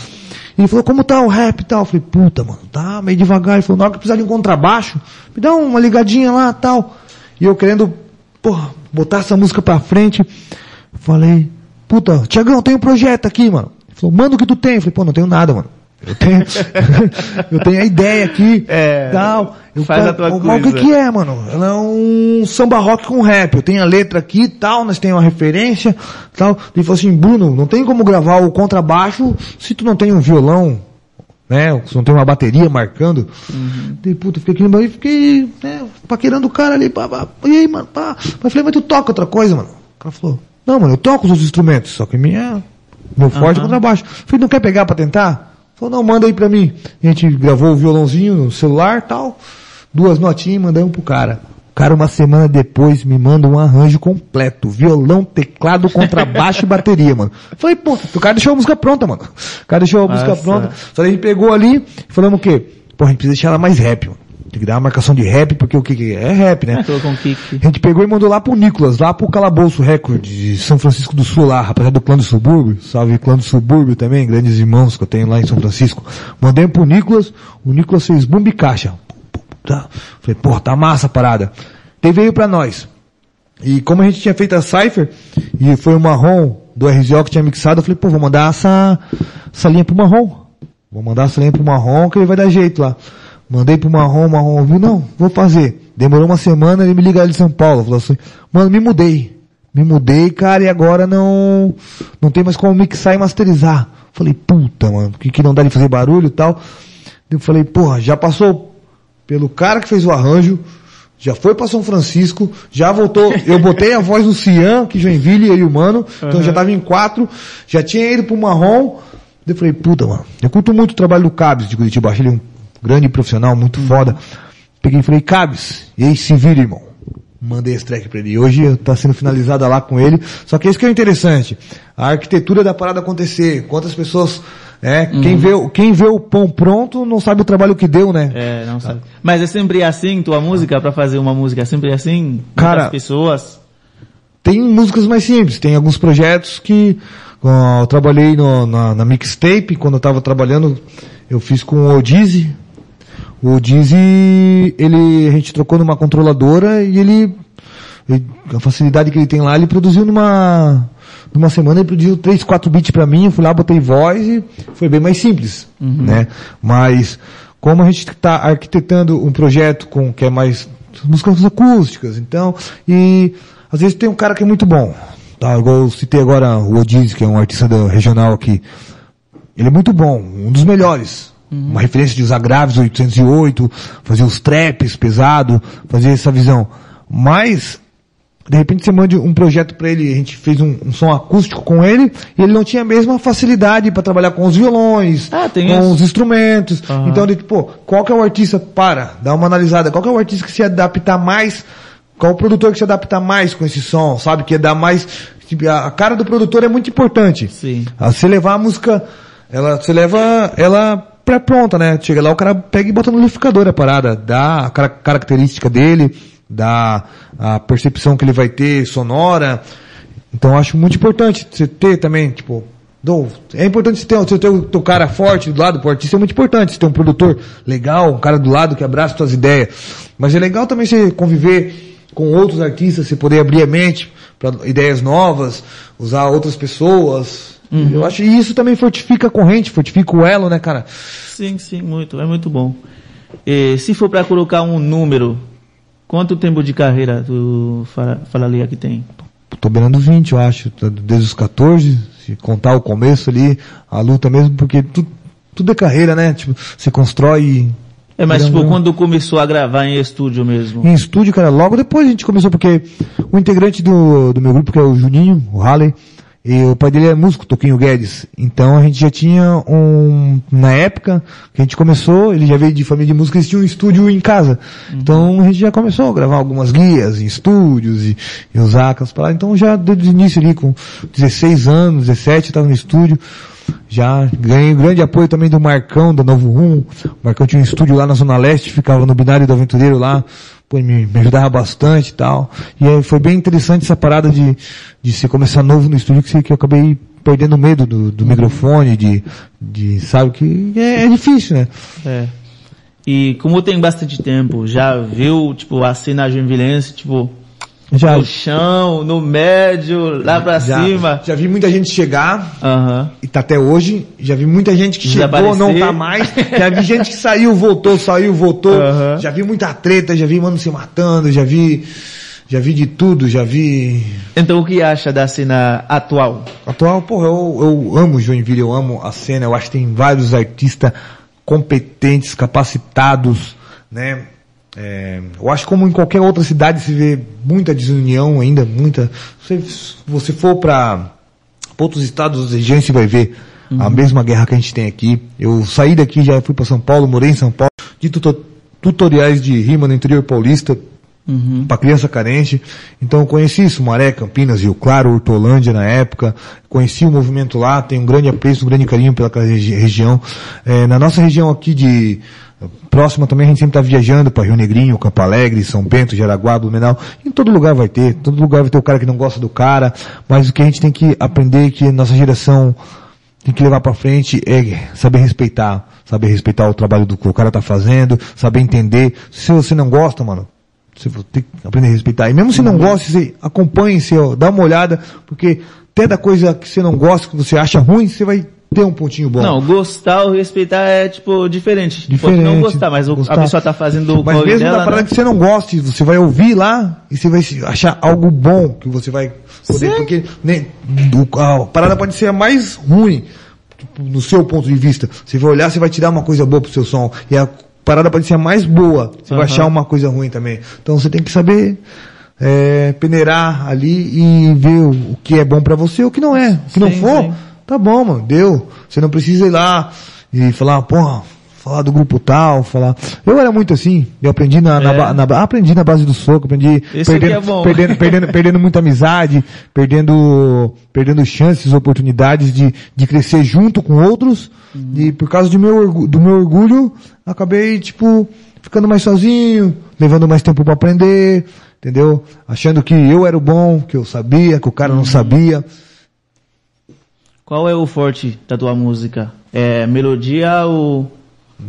e ele falou, como tá o rap e tal? Eu falei, puta, mano, tá meio devagar, ele falou, na hora que precisar de um contrabaixo, me dá uma ligadinha lá e tal, e eu querendo, porra, botar essa música pra frente, falei, puta, Tiagão, tem um projeto aqui, mano, falou, manda o que tu tem, eu falei, pô, não tenho nada, mano. Eu tenho, (laughs) eu tenho a ideia aqui, É, tal. Eu, faz a tua mas o que coisa. que é, mano? Ela é um samba rock com rap. Eu tenho a letra aqui e tal, nós temos uma referência tal. Ele falou assim, Bruno, não tem como gravar o contrabaixo se tu não tem um violão, né? Se não tem uma bateria marcando. Uhum. Daí, puta, fiquei aqui no banheiro, fiquei, né, paquerando o cara ali, pá, pá. E aí, mano, pá. Mas eu falei, mas tu toca outra coisa, mano? O cara falou, não, mano, eu toco os outros instrumentos, só que minha, meu forte contrabaixo. Eu falei, não quer pegar pra tentar? Falou, não, manda aí pra mim. A gente gravou o violãozinho no celular e tal, duas notinhas, mandamos pro cara. O cara, uma semana depois, me manda um arranjo completo. Violão, teclado, contrabaixo e bateria, mano. Falei, pô, o cara deixou a música pronta, mano. O cara deixou a música Nossa. pronta. Só que a gente pegou ali e falamos o quê? Pô, a gente precisa deixar ela mais rap, mano. Tem que dar uma marcação de rap, porque o que que é? É rap, né? Colocou um kick. A gente pegou e mandou lá pro Nicolas, lá pro Calabouço Record de São Francisco do Sul lá, rapaziada do clã do subúrbio, salve clã do subúrbio também, grandes irmãos que eu tenho lá em São Francisco. Mandei pro Nicolas, o Nicolas fez bumbo e caixa. Falei, porra, tá massa a parada. Daí veio pra nós. E como a gente tinha feito a Cypher, e foi o Marrom do RZO que tinha mixado, eu falei, pô, vou mandar essa, essa linha pro Marrom. Vou mandar essa linha pro Marrom que ele vai dar jeito lá. Mandei pro Marrom, o Marrom ouviu, não, vou fazer. Demorou uma semana, ele me liga ali de São Paulo, falou assim, mano, me mudei. Me mudei, cara, e agora não, não tem mais como mixar e masterizar. Falei, puta, mano, que, que não dá de fazer barulho e tal. Eu falei, porra, já passou pelo cara que fez o arranjo, já foi pra São Francisco, já voltou, eu botei a (laughs) voz do Cian, que Joinville, eu e o Mano, então já tava em quatro, já tinha ido pro Marrom, eu falei, puta, mano, eu curto muito o trabalho do Cabs de Curitiba, achei ele um grande profissional, muito foda. Peguei e falei, Cabs, e aí se vira, irmão. Mandei esse track pra ele. Hoje tá sendo finalizada lá com ele. Só que isso que é interessante. A arquitetura da parada acontecer. Quantas pessoas, é, quem vê, o- quem vê o pão pronto não sabe o trabalho que deu, né? É, não sabe. Mas é sempre assim, tua música, pra fazer uma música, é sempre assim? Cara- Muitas pessoas. Tem músicas mais simples, tem alguns projetos que ó, eu trabalhei no- na, na mixtape, quando eu tava trabalhando, eu fiz com o Odize. O Odize, ele, a gente trocou numa controladora e ele, ele- a facilidade que ele tem lá, ele produziu numa, numa semana, ele produziu 3, 4 beats pra mim, eu fui lá, botei voz e foi bem mais simples, né? Mas, como a gente está arquitetando um projeto com, que é mais músicas acústicas, então, e às vezes tem um cara que é muito bom, tá? Igual eu citei agora o Odiz, que é um artista regional aqui. Ele é muito bom, um dos melhores. Uma referência de usar graves 808, fazer os traps pesado, fazer essa visão. Mas, de repente você manda um projeto para ele, a gente fez um, um som acústico com ele, e ele não tinha a mesma facilidade para trabalhar com os violões, Ah, tem com isso. os instrumentos. Aham. Então, ele, pô, qual que é o artista, para, dá uma analisada, qual que é o artista que se adapta mais, qual o produtor que se adapta mais com esse som, sabe? Que dá mais, tipo, a a cara do produtor é muito importante. Sim. Ah, Você levar a música, ela, você leva ela pré-pronta, né? Chega lá, o cara pega e bota no liquidificador a parada, dá a cara- característica dele, dá a percepção que ele vai ter sonora. Então acho muito importante você ter também, tipo, do- é importante você ter, você ter o teu cara forte do lado, pro artista é muito importante, você ter um produtor legal, um cara do lado que abraça suas ideias. Mas é legal também você conviver com outros artistas, você poder abrir a mente para ideias novas, usar outras pessoas. Eu acho que isso também fortifica a corrente, fortifica o elo, né, cara? Sim, sim, muito, é muito bom. E, se for pra colocar um número, quanto tempo de carreira tu fala, falaria que tem? Tô beirando 20, eu acho, tá desde os 14, se contar o começo ali, a luta mesmo, porque tu, tudo é carreira, né? Tipo, você constrói É, mas tipo, quando começou a gravar em estúdio mesmo? em estúdio, cara, logo depois a gente começou, porque o integrante do, do meu grupo, que é o Juninho, o Halley, E o pai dele é músico, Toquinho Guedes. Então a gente já tinha um, na época que a gente começou, ele já veio de família de música, eles tinham um estúdio em casa. Então a gente já começou a gravar algumas guias em estúdios e, e usar aquelas palavras. Então já desde o início ali, com 16 anos, 17, eu tava no estúdio. Já ganhei grande apoio também do Marcão, da Novo Rumo. O Marcão tinha um estúdio lá na Zona Leste, ficava no binário do Aventureiro lá. Pô, me, me ajudava bastante e tal. E aí foi bem interessante essa parada de, de você começar novo no estúdio, que, que eu acabei perdendo medo do, do microfone, de, de, sabe, que é, é difícil, né? É. E como tem bastante tempo, já viu, tipo, a cena joinvilense, tipo, Já, no chão, no médio, lá pra já, cima. já vi muita gente chegar, Aham. e tá até hoje, já vi muita gente que chegou, não tá mais, já vi gente que saiu, voltou, saiu, voltou, Aham. já vi muita treta, já vi mano se matando, já vi, já vi de tudo, já vi... Então o que acha da cena atual? Atual, porra, eu, eu amo Joinville, eu amo a cena, eu acho que tem vários artistas competentes, capacitados, né? É, eu acho que como em qualquer outra cidade se vê muita desunião ainda, muita. Se você for para outros estados, outras regiões, você vai ver a mesma guerra que a gente tem aqui. Eu saí daqui, já fui para São Paulo, morei em São Paulo, de tuto- tutoriais de rima no interior paulista, Uhum. para criança carente. Então eu conheci Sumaré, Campinas, Rio Claro, Hortolândia na época. Conheci o movimento lá, tenho um grande apreço, um grande carinho pela regi- região. É, na nossa região aqui de próxima também a gente sempre está viajando para Rio Negrinho, Campo Alegre, São Bento, Jaraguá, Blumenau. Em todo lugar vai ter, todo lugar vai ter o cara que não gosta do cara, mas o que a gente tem que aprender é que nossa geração tem que levar para frente é saber respeitar, saber respeitar o trabalho do que o cara tá fazendo, saber entender. Se você não gosta, mano, você tem que aprender a respeitar. E mesmo se não gosta, você acompanhe, você, ó, dá uma olhada, porque até da coisa que você não gosta, que você acha ruim, você vai ter um pontinho bom. Não, gostar ou respeitar é, tipo, diferente. Diferente, Pode não gostar, mas gostar. a pessoa tá fazendo o Mas mesmo dela, da parada né? que você não goste, você vai ouvir lá e você vai achar algo bom que você vai poder, Sim. porque né, a parada pode ser a mais ruim tipo, no seu ponto de vista. Você vai olhar, você vai tirar uma coisa boa pro seu som e a parada pode ser a mais boa, você vai Aham. achar uma coisa ruim também. Então você tem que saber é, peneirar ali e ver o, o que é bom pra você e o que não é. O que não Sim, for, sim. Tá bom, mano, deu. Você não precisa ir lá e falar, porra, falar do grupo tal, falar. Eu era muito assim, eu aprendi na, na, É. na ba- aprendi na base do soco, aprendi Isso perdendo, que é bom. perdendo, perdendo, perdendo muita amizade, perdendo, perdendo chances, oportunidades de, de crescer junto com outros. Uhum. E por causa de meu, do meu orgulho, acabei, tipo, ficando mais sozinho, levando mais tempo pra aprender, entendeu? Achando que eu era o bom, que eu sabia, que o cara Uhum. não sabia. Qual é o forte da tua música? É melodia ou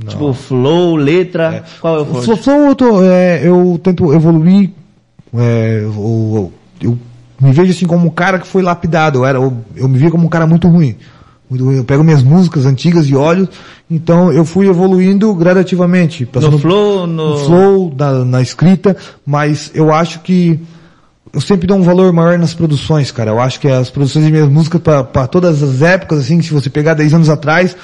tipo flow, letra? Qual é o forte? Flow, Flow, eu, tô, é, eu tento evoluir, é, eu, eu me vejo assim como um cara que foi lapidado, eu, era, eu, eu me via como um cara muito ruim. Eu pego minhas músicas antigas e olho, então eu fui evoluindo gradativamente. No flow, no... no flow, na, na escrita, mas eu acho que eu sempre dou um valor maior nas produções, cara. Eu acho que as produções de minhas músicas para todas as épocas, assim, se você pegar 10 anos atrás,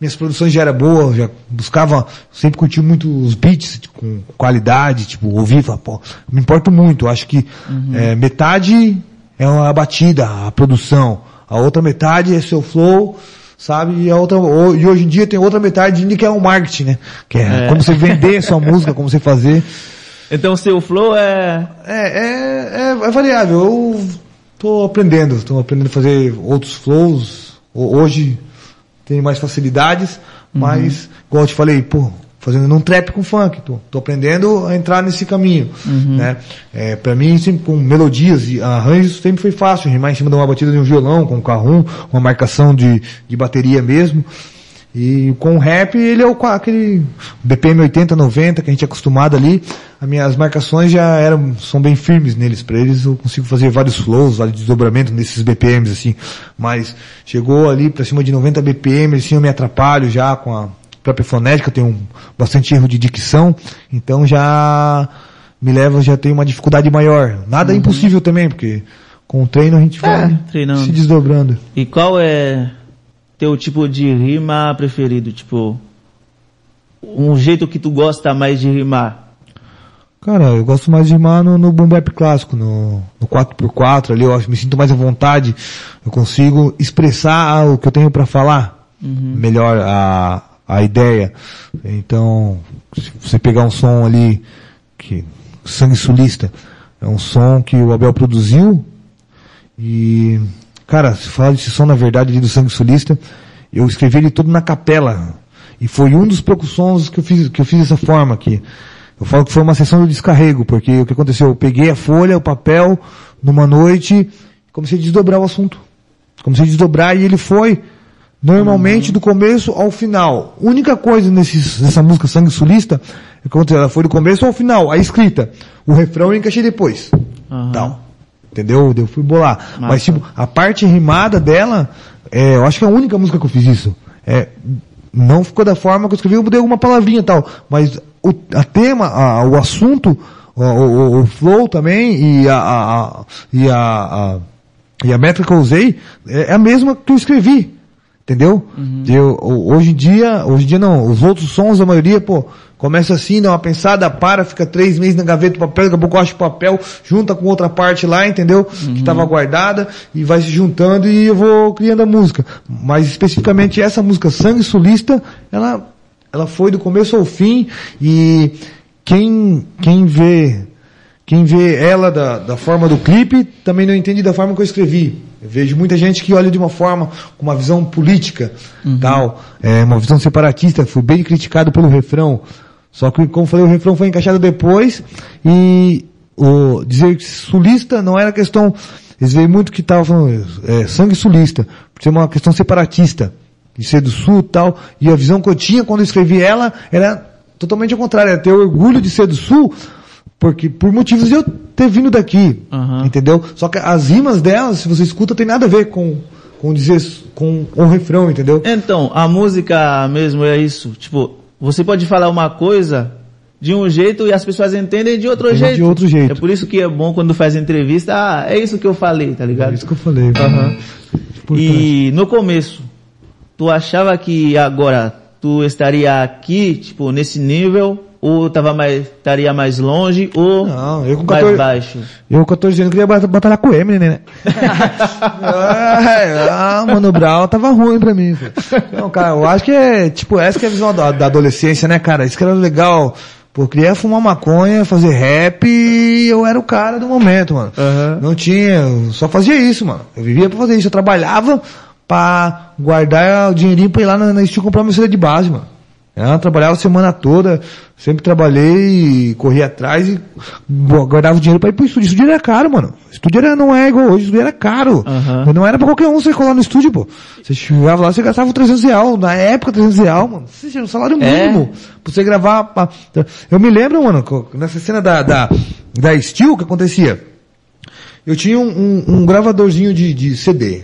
minhas produções já era boa, já buscava, sempre curti muito os beats tipo, com qualidade, tipo, ouvir, pô, me importo muito. Eu acho que é, metade é a batida, a produção, a outra metade é seu flow, sabe? E a outra, e hoje em dia tem outra metade que é o marketing, né? Que é, É. como você vender sua música, como você fazer. Então seu flow é... É, é, é, é variável. Eu tô aprendendo, tô aprendendo a fazer outros flows. Ho- Hoje tem mais facilidades, mas, igual eu te falei, pô, fazendo num trap com funk, tô, tô aprendendo a entrar nesse caminho, né? É, pra mim, sempre com melodias e arranjos, sempre foi fácil, rimar em cima de uma batida de um violão, com um carrum, uma marcação de, de bateria mesmo. E com o rap, ele é o, aquele BPM 80, 90 que a gente é acostumado ali. As minhas marcações já eram, são bem firmes neles. Para eles eu consigo fazer vários flows, vários desdobramentos nesses BPMs assim. Mas chegou ali para cima de 90 BPM, assim eu me atrapalho já com a própria fonética, eu tenho um, bastante erro de dicção. Então já me leva, já tenho uma dificuldade maior. Nada é impossível também, porque com o treino a gente vai É, treinando. se desdobrando. E qual é teu tipo de rima preferido? Tipo, um jeito que tu gosta mais de rimar? Cara, eu gosto mais de rimar no, no boom bap clássico, no, no 4x4 ali, eu acho, me sinto mais à vontade, eu consigo expressar o que eu tenho para falar, melhor a, a ideia. Então, se você pegar um som ali, que, Sangue Sulista, é um som que o Abel produziu, e, cara, se falar desse som na verdade ali do Sangue Sulista, eu escrevi ele todo na capela, e foi um dos poucos sons que eu fiz, que eu fiz dessa forma aqui. Eu falo que foi uma sessão de descarrego, porque o que aconteceu? Eu peguei a folha, o papel, numa noite, comecei a desdobrar o assunto. Comecei a desdobrar e ele foi normalmente do começo ao final. Única coisa nesse, nessa música Sangue Sulista é que ela foi do começo ao final, a escrita. O refrão eu encaixei depois. Aham. Tal. Entendeu? Eu fui bolar. Massa. Mas tipo, a parte rimada dela, é, eu acho que é a única música que eu fiz isso. É, não ficou da forma que eu escrevi, eu mudei alguma palavrinha e tal. Mas o a tema, a- o assunto, o, o- o flow também e a, a- e a, e a métrica que eu usei é, é a mesma que eu escrevi. Entendeu? Eu, o- hoje em dia, hoje em dia não, os outros sons, a maioria, pô, começa assim, dá uma pensada, para, fica três meses na gaveta do papel, daqui a pouco eu acho o papel, junta com outra parte lá, entendeu? Que estava guardada, e vai se juntando e eu vou criando a música. Mas especificamente essa música, Sangue Sulista, ela, ela foi do começo ao fim, e quem, quem vê, quem vê ela da, da forma do clipe, também não entende da forma que eu escrevi. Eu vejo muita gente que olha de uma forma, com uma visão política, tal, é, uma visão separatista, fui bem criticado pelo refrão. Só que, como falei, o refrão foi encaixado depois, e o, dizer que sulista não era questão, eles veem muito que tava falando, é, sangue sulista, por ser uma questão separatista, de ser do sul e tal, e a visão que eu tinha quando eu escrevi ela era totalmente ao contrário, era ter orgulho de ser do sul, porque por motivos de eu ter vindo daqui, Aham. entendeu? Só que as rimas delas, se você escuta, tem nada a ver com, com dizer, com o refrão, entendeu? Então, a música mesmo é isso. Tipo, você pode falar uma coisa de um jeito e as pessoas entendem de outro jeito. de outro jeito. É por isso que é bom quando faz entrevista, ah, é isso que eu falei, tá É ligado? isso que eu falei. Importante. E no começo, tu achava que agora tu estaria aqui, tipo, nesse nível, ou tava mais, estaria mais longe, ou Não, eu com mais 14 baixo? Eu com 14 anos queria bat- batalhar com o Eminem, né? (laughs) É, ah, Mano Brown tava ruim pra mim. pô. Não, cara, eu acho que é, tipo, essa que é a visão da, da adolescência, né, cara? Isso que era legal. Pô, eu queria fumar maconha, fazer rap e eu era o cara do momento, mano. Aham. Não tinha, eu só fazia isso, mano. Eu vivia pra fazer isso. Eu trabalhava pra guardar o dinheirinho pra ir lá na, na Steel comprar uma de base, mano. Eu trabalhava a semana toda, sempre trabalhei, corria atrás e gu- guardava dinheiro pra ir pro estúdio. Estúdio era caro, mano. Estúdio era, não é igual hoje, estúdio era caro. Aham. Não era pra qualquer um você colar no estúdio, pô. Você chegava lá, você gastava 300 reais. Na época, 300 reais, mano. Você tinha um salário É? mínimo. Pra você gravar. pra- Eu me lembro, mano, nessa cena da, da, da Steel, o que acontecia? Eu tinha um, um- um gravadorzinho de, de CD,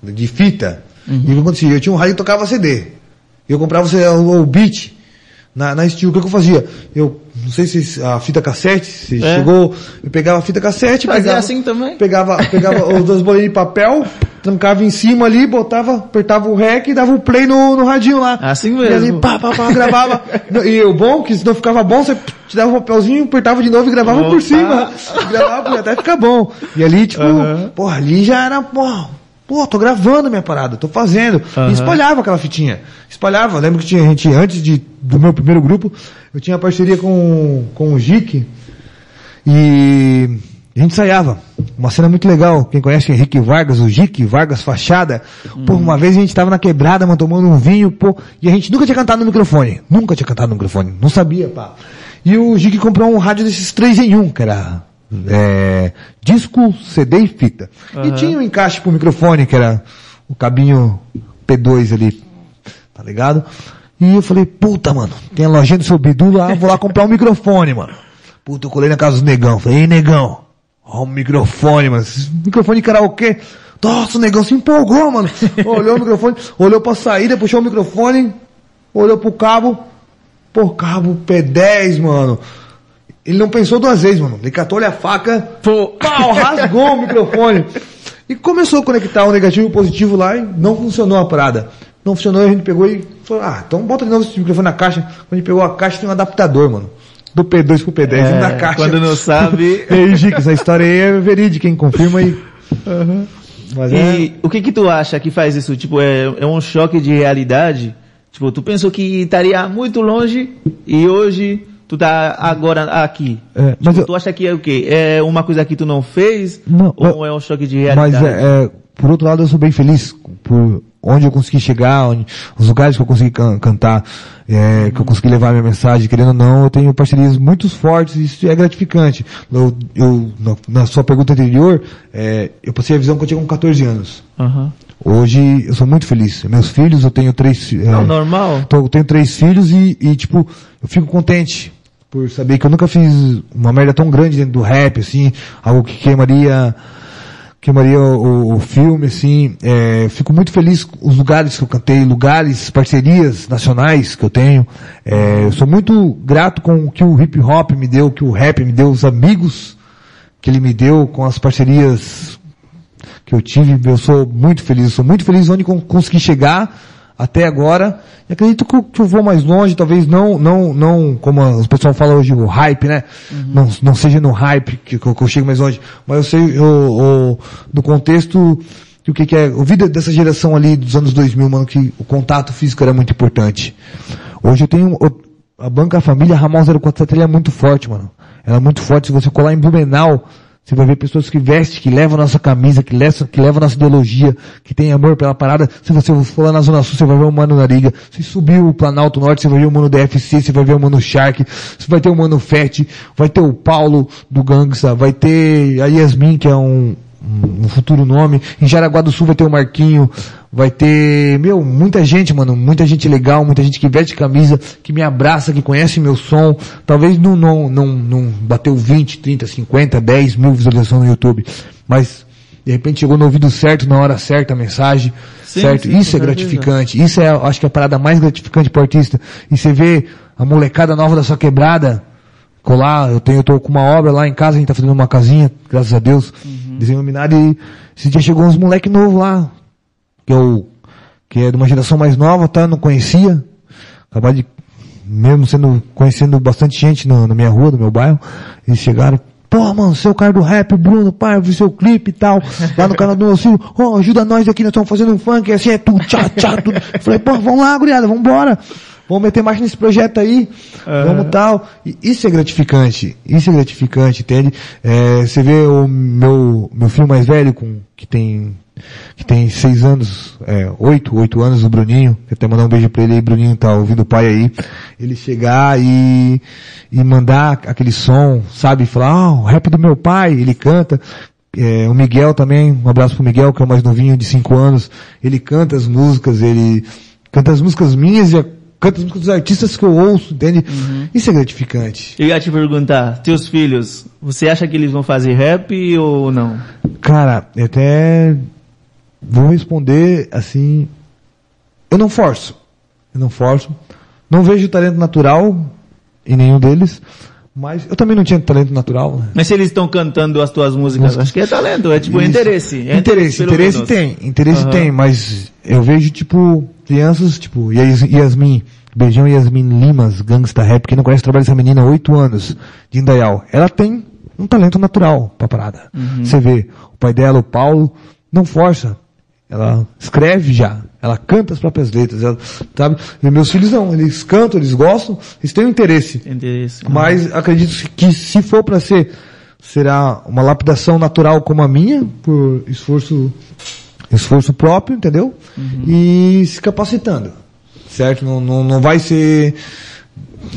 de fita. E o que acontecia? Eu tinha um rádio que tocava CD. Eu comprava o, o, o beat na, na Steel. O que, que eu fazia? Eu, não sei se a fita cassete, se É. chegou, eu pegava a fita cassete, Fazia pegava, assim também? pegava, pegava (laughs) os dois bolinhos de papel, trancava em cima ali, botava, apertava o rec e dava o play no, no radinho lá. Assim E ali, mesmo. pá, pá, pá, gravava. (laughs) e o bom, que se não ficava bom, você tirava o papelzinho, apertava de novo e gravava por Opa. cima. Gravava até ficar bom. E ali, tipo, Aham. porra, ali já era, pô, pô, tô gravando minha parada, tô fazendo. Aham. E espalhava aquela fitinha. Espalhava. Lembro que tinha gente, antes de, do meu primeiro grupo, eu tinha parceria com, com o Jique. E a gente ensaiava. Uma cena muito legal. Quem conhece o Henrique Vargas, o Jique Vargas Fachada. Pô, uma vez a gente tava na quebrada, mano, tomando um vinho, pô, e a gente nunca tinha cantado no microfone. Nunca tinha cantado no microfone. Não sabia, pá. E o Jique comprou um rádio desses 3 em 1, que era é, disco, CD e fita. E Aham. tinha um encaixe pro microfone, que era o cabinho P2 ali, tá ligado? E eu falei, puta, mano, tem a lojinha do seu Bidu lá, vou lá comprar um microfone, mano. Puta, eu colei na casa do negão. Falei, ei, negão, ó o microfone, mano. Microfone de karaokê. Nossa, o negão se empolgou, mano. Olhou o microfone, olhou pra saída, puxou o microfone, olhou pro cabo. Pô, cabo P10, mano. Ele não pensou duas vezes, mano. Ele catou-lhe a faca, Pô. pau, rasgou o microfone. E começou a conectar o negativo e o positivo lá e não funcionou a parada. Não funcionou, a gente pegou e falou, ah, então bota de novo esse microfone na caixa. Quando a gente pegou a caixa, tem um adaptador, mano. do P2 pro P10 É, na caixa. quando não sabe. (laughs) e Gica, essa história aí é verídica, quem confirma aí. Mas é, E o que que tu acha que faz isso? Tipo, é, é um choque de realidade? Tipo, tu pensou que estaria muito longe e hoje tu tá agora aqui. É, mas Tipo, eu- tu acha que é o quê? É uma coisa que tu não fez? Não, ou é um choque de mas realidade? é, é, por outro lado eu sou bem feliz por onde eu consegui chegar, onde, os lugares que eu consegui can- cantar, é, que eu consegui levar minha mensagem, querendo ou não, eu tenho parcerias muito fortes e isso é gratificante. Eu, eu- na, sua pergunta anterior, é, eu passei a visão quando eu tinha com 14 anos. Aham. Hoje eu sou muito feliz. Meus filhos, eu tenho três, Não, é, normal. Tô- eu tenho três filhos e, e, tipo, eu fico contente por saber que eu nunca fiz uma merda tão grande dentro do rap, assim, algo que queimaria, queimaria o, o filme, assim. É, fico muito feliz com os lugares que eu cantei, lugares, parcerias nacionais que eu tenho. É, eu sou muito grato com o que o hip hop me deu, que o rap me deu, os amigos que ele me deu, com as parcerias que eu tive, eu sou muito feliz, eu sou muito feliz onde con- consegui chegar até agora. E acredito que eu, que eu vou mais longe, talvez não, não, não, como o pessoal fala hoje, o hype, né? Não, não seja no hype que, que eu, que eu chego mais longe. Mas eu sei, eu, eu, no contexto, o que, que é, eu vi de- dessa geração ali dos anos 2000, mano, que o contato físico era muito importante. Hoje eu tenho, eu- a banca família Ramon 047 ela é muito forte, mano. Ela é muito forte. Se você colar em Blumenau, você vai ver pessoas que vestem, que levam nossa camisa, que levam, que levam nossa ideologia, que tem amor pela parada. Se você for lá na Zona Sul, você vai ver o Mano Nariga. Se subir o Planalto Norte, você vai ver o Mano DFC, você vai ver o Mano Shark, você vai ter o Mano Fett, vai ter o Paulo do Gangsta, vai ter a Yasmin, que é um, um futuro nome. Em Jaraguá do Sul vai ter o Marquinho, vai ter, meu, muita gente, mano, muita gente legal, muita gente que veste camisa, que me abraça, que conhece meu som. Talvez não, não, não, não bateu 20, 30, 50, 10 mil visualizações no YouTube, mas de repente chegou no ouvido certo, na hora certa a mensagem, Sim, certo? sim, Isso é certeza. gratificante, isso é, acho que é a parada mais gratificante pro artista. E você vê a molecada nova da sua quebrada, colar, eu tenho, eu tô com uma obra lá em casa, a gente tá fazendo uma casinha, graças a Deus, desenho e esse dia chegou uns moleque novo lá, que eu, que é de uma geração mais nova, tá? Não conhecia, acabar de, mesmo sendo, conhecendo bastante gente no- na minha rua, no meu bairro, eles chegaram, Pô, mano, seu cara do rap, Bruno, pai, vi seu clipe e tal, lá no canal do meu filho, ó, ajuda nós aqui, nós estamos fazendo um funk, assim, é tudo, tchá, tchá, tudo. Falei, pô, vamos lá, guriada, vamos embora. Vamos meter marcha nesse projeto aí, vamos tal. E isso é gratificante, isso é gratificante, entende? É, você vê o meu, meu filho mais velho, com, que tem, que tem seis anos, é, oito, oito anos, o Bruninho, quero até mandar um beijo pra ele aí, Bruninho tá ouvindo o pai aí, ele chegar e, e mandar aquele som, sabe, falar, ah, o rap do meu pai, ele canta, é, o Miguel também, um abraço pro Miguel, que é o mais novinho de cinco anos, ele canta as músicas, ele canta as músicas minhas e canta as músicas dos artistas que eu ouço, entende? Isso é gratificante. Eu ia te perguntar, teus filhos, você acha que eles vão fazer rap ou não? Cara, eu até vou responder assim, eu não forço, eu não forço, não vejo talento natural em nenhum deles, mas eu também não tinha talento natural, né? Mas se eles estão cantando as tuas músicas, Músicas. acho que é talento, é tipo interesse. É interesse, interesse menos. tem, interesse Aham. tem, mas eu vejo tipo crianças, tipo Yas- Yasmin, beijão Yasmin Limas, gangsta rap, quem não conhece o trabalho dessa menina há oito anos, de Indaial, ela tem um talento natural pra parada. Uhum. Você vê, o pai dela, o Paulo, não força, ela escreve já, ela canta as próprias letras, ela, sabe? E meus filhos não, eles cantam, eles gostam, eles têm um interesse. Interesse. Mas acredito que se for para ser, será uma lapidação natural como a minha, por esforço, esforço próprio, entendeu? E se capacitando, certo? Não, não, não vai ser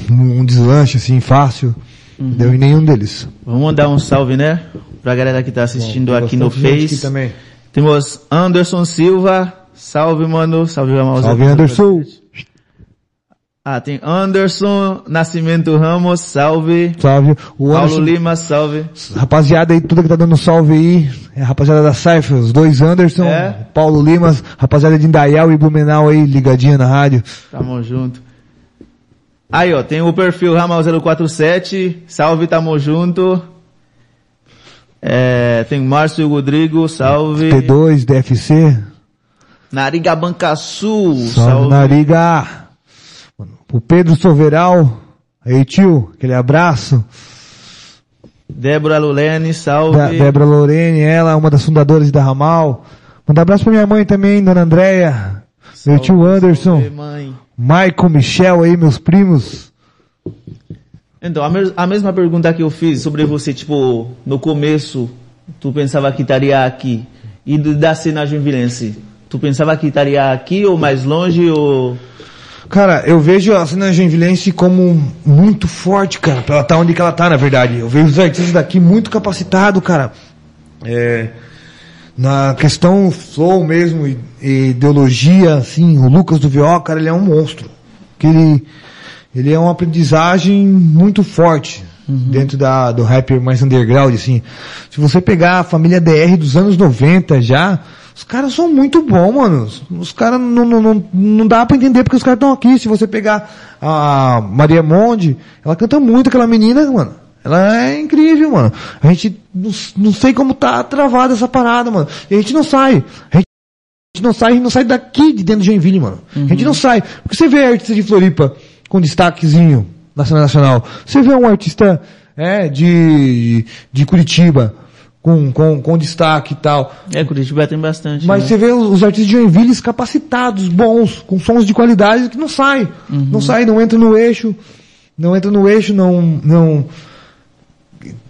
um deslanche assim fácil, entendeu? Em nenhum deles. Vamos mandar um salve, né? Pra galera que tá assistindo Bom, aqui no Face. aqui também. Temos Anderson Silva. Salve, mano. Salve, Ramal. Salve, Anderson. Ah, tem Anderson Nascimento Ramos. Salve. Salve. O Paulo Anderson, Lima. Salve. rapaziada aí, tudo que tá dando salve aí, é a rapaziada da Cypher, os dois Anderson, É. Paulo Limas, rapaziada de Indaial e Blumenau aí, ligadinha na rádio. Tamo junto. Aí, ó, tem o perfil Ramal047. Salve, tamo junto. É, tem Márcio Rodrigo. Salve. T2, DFC, Nariga Banca Sul. salve, Salve. Nariga. O Pedro Soveral, Aí, tio, aquele abraço. Débora Lulene, salve. Da Débora Lorene, ela, uma das fundadoras da Ramal. Manda abraço pra minha mãe também, dona Andréia. Meu tio Anderson. Salve, mãe. Michael, Michel aí, meus primos. Então, a, mes- a mesma pergunta que eu fiz sobre você, tipo, no começo, tu pensava que estaria aqui. E da cena joinvilense, tu pensava que estaria aqui ou mais longe ou... Cara, eu vejo a cena joinvilense como muito forte, cara, pra ela tá onde ela tá, na verdade. Eu vejo os artistas daqui muito capacitados, cara. É, na questão flow mesmo, e, e ideologia, assim, o Lucas do Viola, cara, ele é um monstro. Que ele, ele é uma aprendizagem muito forte dentro da, do rap mais underground, assim. Se você pegar a família DR dos anos 90 já, os caras são muito bons, mano. Os caras não, não, não, não dá pra entender porque os caras estão aqui. Se você pegar a Maria Monde, ela canta muito aquela menina, mano. Ela é incrível, mano. A gente não, não sei como tá travada essa parada, mano. E a gente não sai. A gente não sai, a gente não sai daqui de dentro de Joinville, mano. A gente não sai. Porque você vê artista de Floripa com destaquezinho na cena nacional. Você vê um artista é, de, de Curitiba com, com, com destaque e tal. É, Curitiba tem bastante, Mas né? você vê os, os artistas de Joinville capacitados, bons, com sons de qualidade que não sai. Não sai, não entra no eixo. Não entra no eixo, não, não,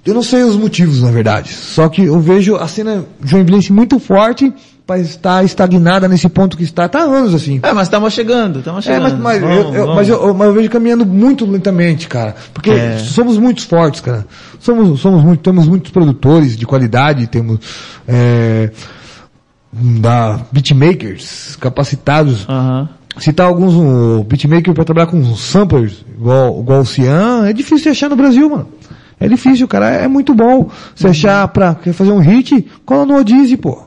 eu não sei os motivos, na verdade. Só que eu vejo a cena joinvilense muito forte para estar estagnada nesse ponto que está. Tá há anos assim. É, mas estamos chegando, estamos É, chegando. mas, mas, Vamos, eu, eu- vamos. mas, eu, mas eu vejo caminhando muito lentamente, cara. Porque É. somos muito fortes, cara. Somos, somos muito, temos muitos produtores de qualidade, temos, é, da beatmakers capacitados. Aham. Citar alguns um, beatmaker para trabalhar com samplers, igual, igual o Cian, é difícil de achar no Brasil, mano. É difícil, cara, é muito bom. Se achar pra fazer um hit, cola no Odise, pô.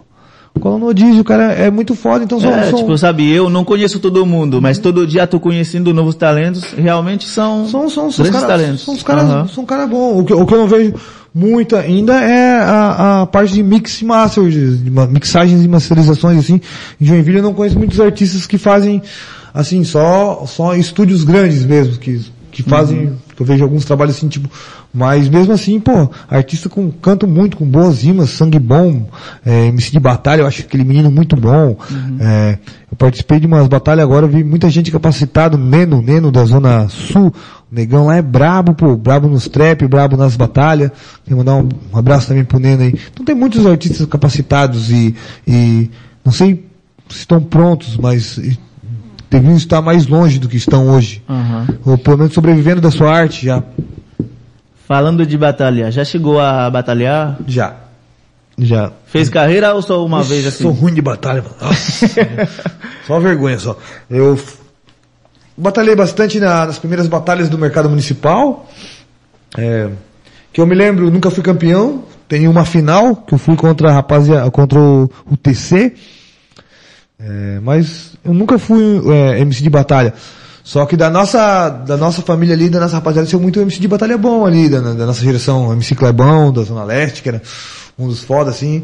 Odise, o cara é muito foda, então são, É, são, tipo, sabe, eu não conheço todo mundo, mas todo dia tô conhecendo novos talentos, realmente são, São, são, são caras, talentos. são os caras, Aham. são cara bom. O que, o que eu não vejo muito ainda é a, a parte de mix e master, de, mixagens e masterizações, assim. Em Joinville eu não conheço muitos artistas que fazem, assim, só, só estúdios grandes mesmo, que, que fazem, que eu vejo alguns trabalhos assim, tipo, mas mesmo assim, pô, artista com, canto muito, com boas rimas, sangue bom, é, MC de batalha, eu acho aquele menino muito bom. É, eu participei de umas batalhas agora, vi muita gente capacitada, Neno, Neno da Zona Sul, o negão lá é brabo, pô, brabo nos trap, brabo nas batalhas. Quero mandar um, um abraço também pro Neno aí. Então tem muitos artistas capacitados e, e não sei se estão prontos, mas deviam estar mais longe do que estão hoje. Aham. Ou pelo menos sobrevivendo da sua arte já. Falando de batalha, já chegou a batalhar? Já. Já. Fez carreira ou só uma vez assim? Sou ruim de batalha, mano. Nossa. (laughs) só vergonha só. Eu batalhei bastante na- nas primeiras batalhas do mercado municipal. É, que eu me lembro, nunca fui campeão. Tem uma final que eu fui contra a rapaziada, contra o, o TC. É, mas eu nunca fui é, MC de batalha. Só que da nossa, da nossa família ali, da nossa rapaziada, saiu muito MC de batalha bom ali, da, da nossa geração, MC Clebão, da Zona Leste, que era um dos foda, assim.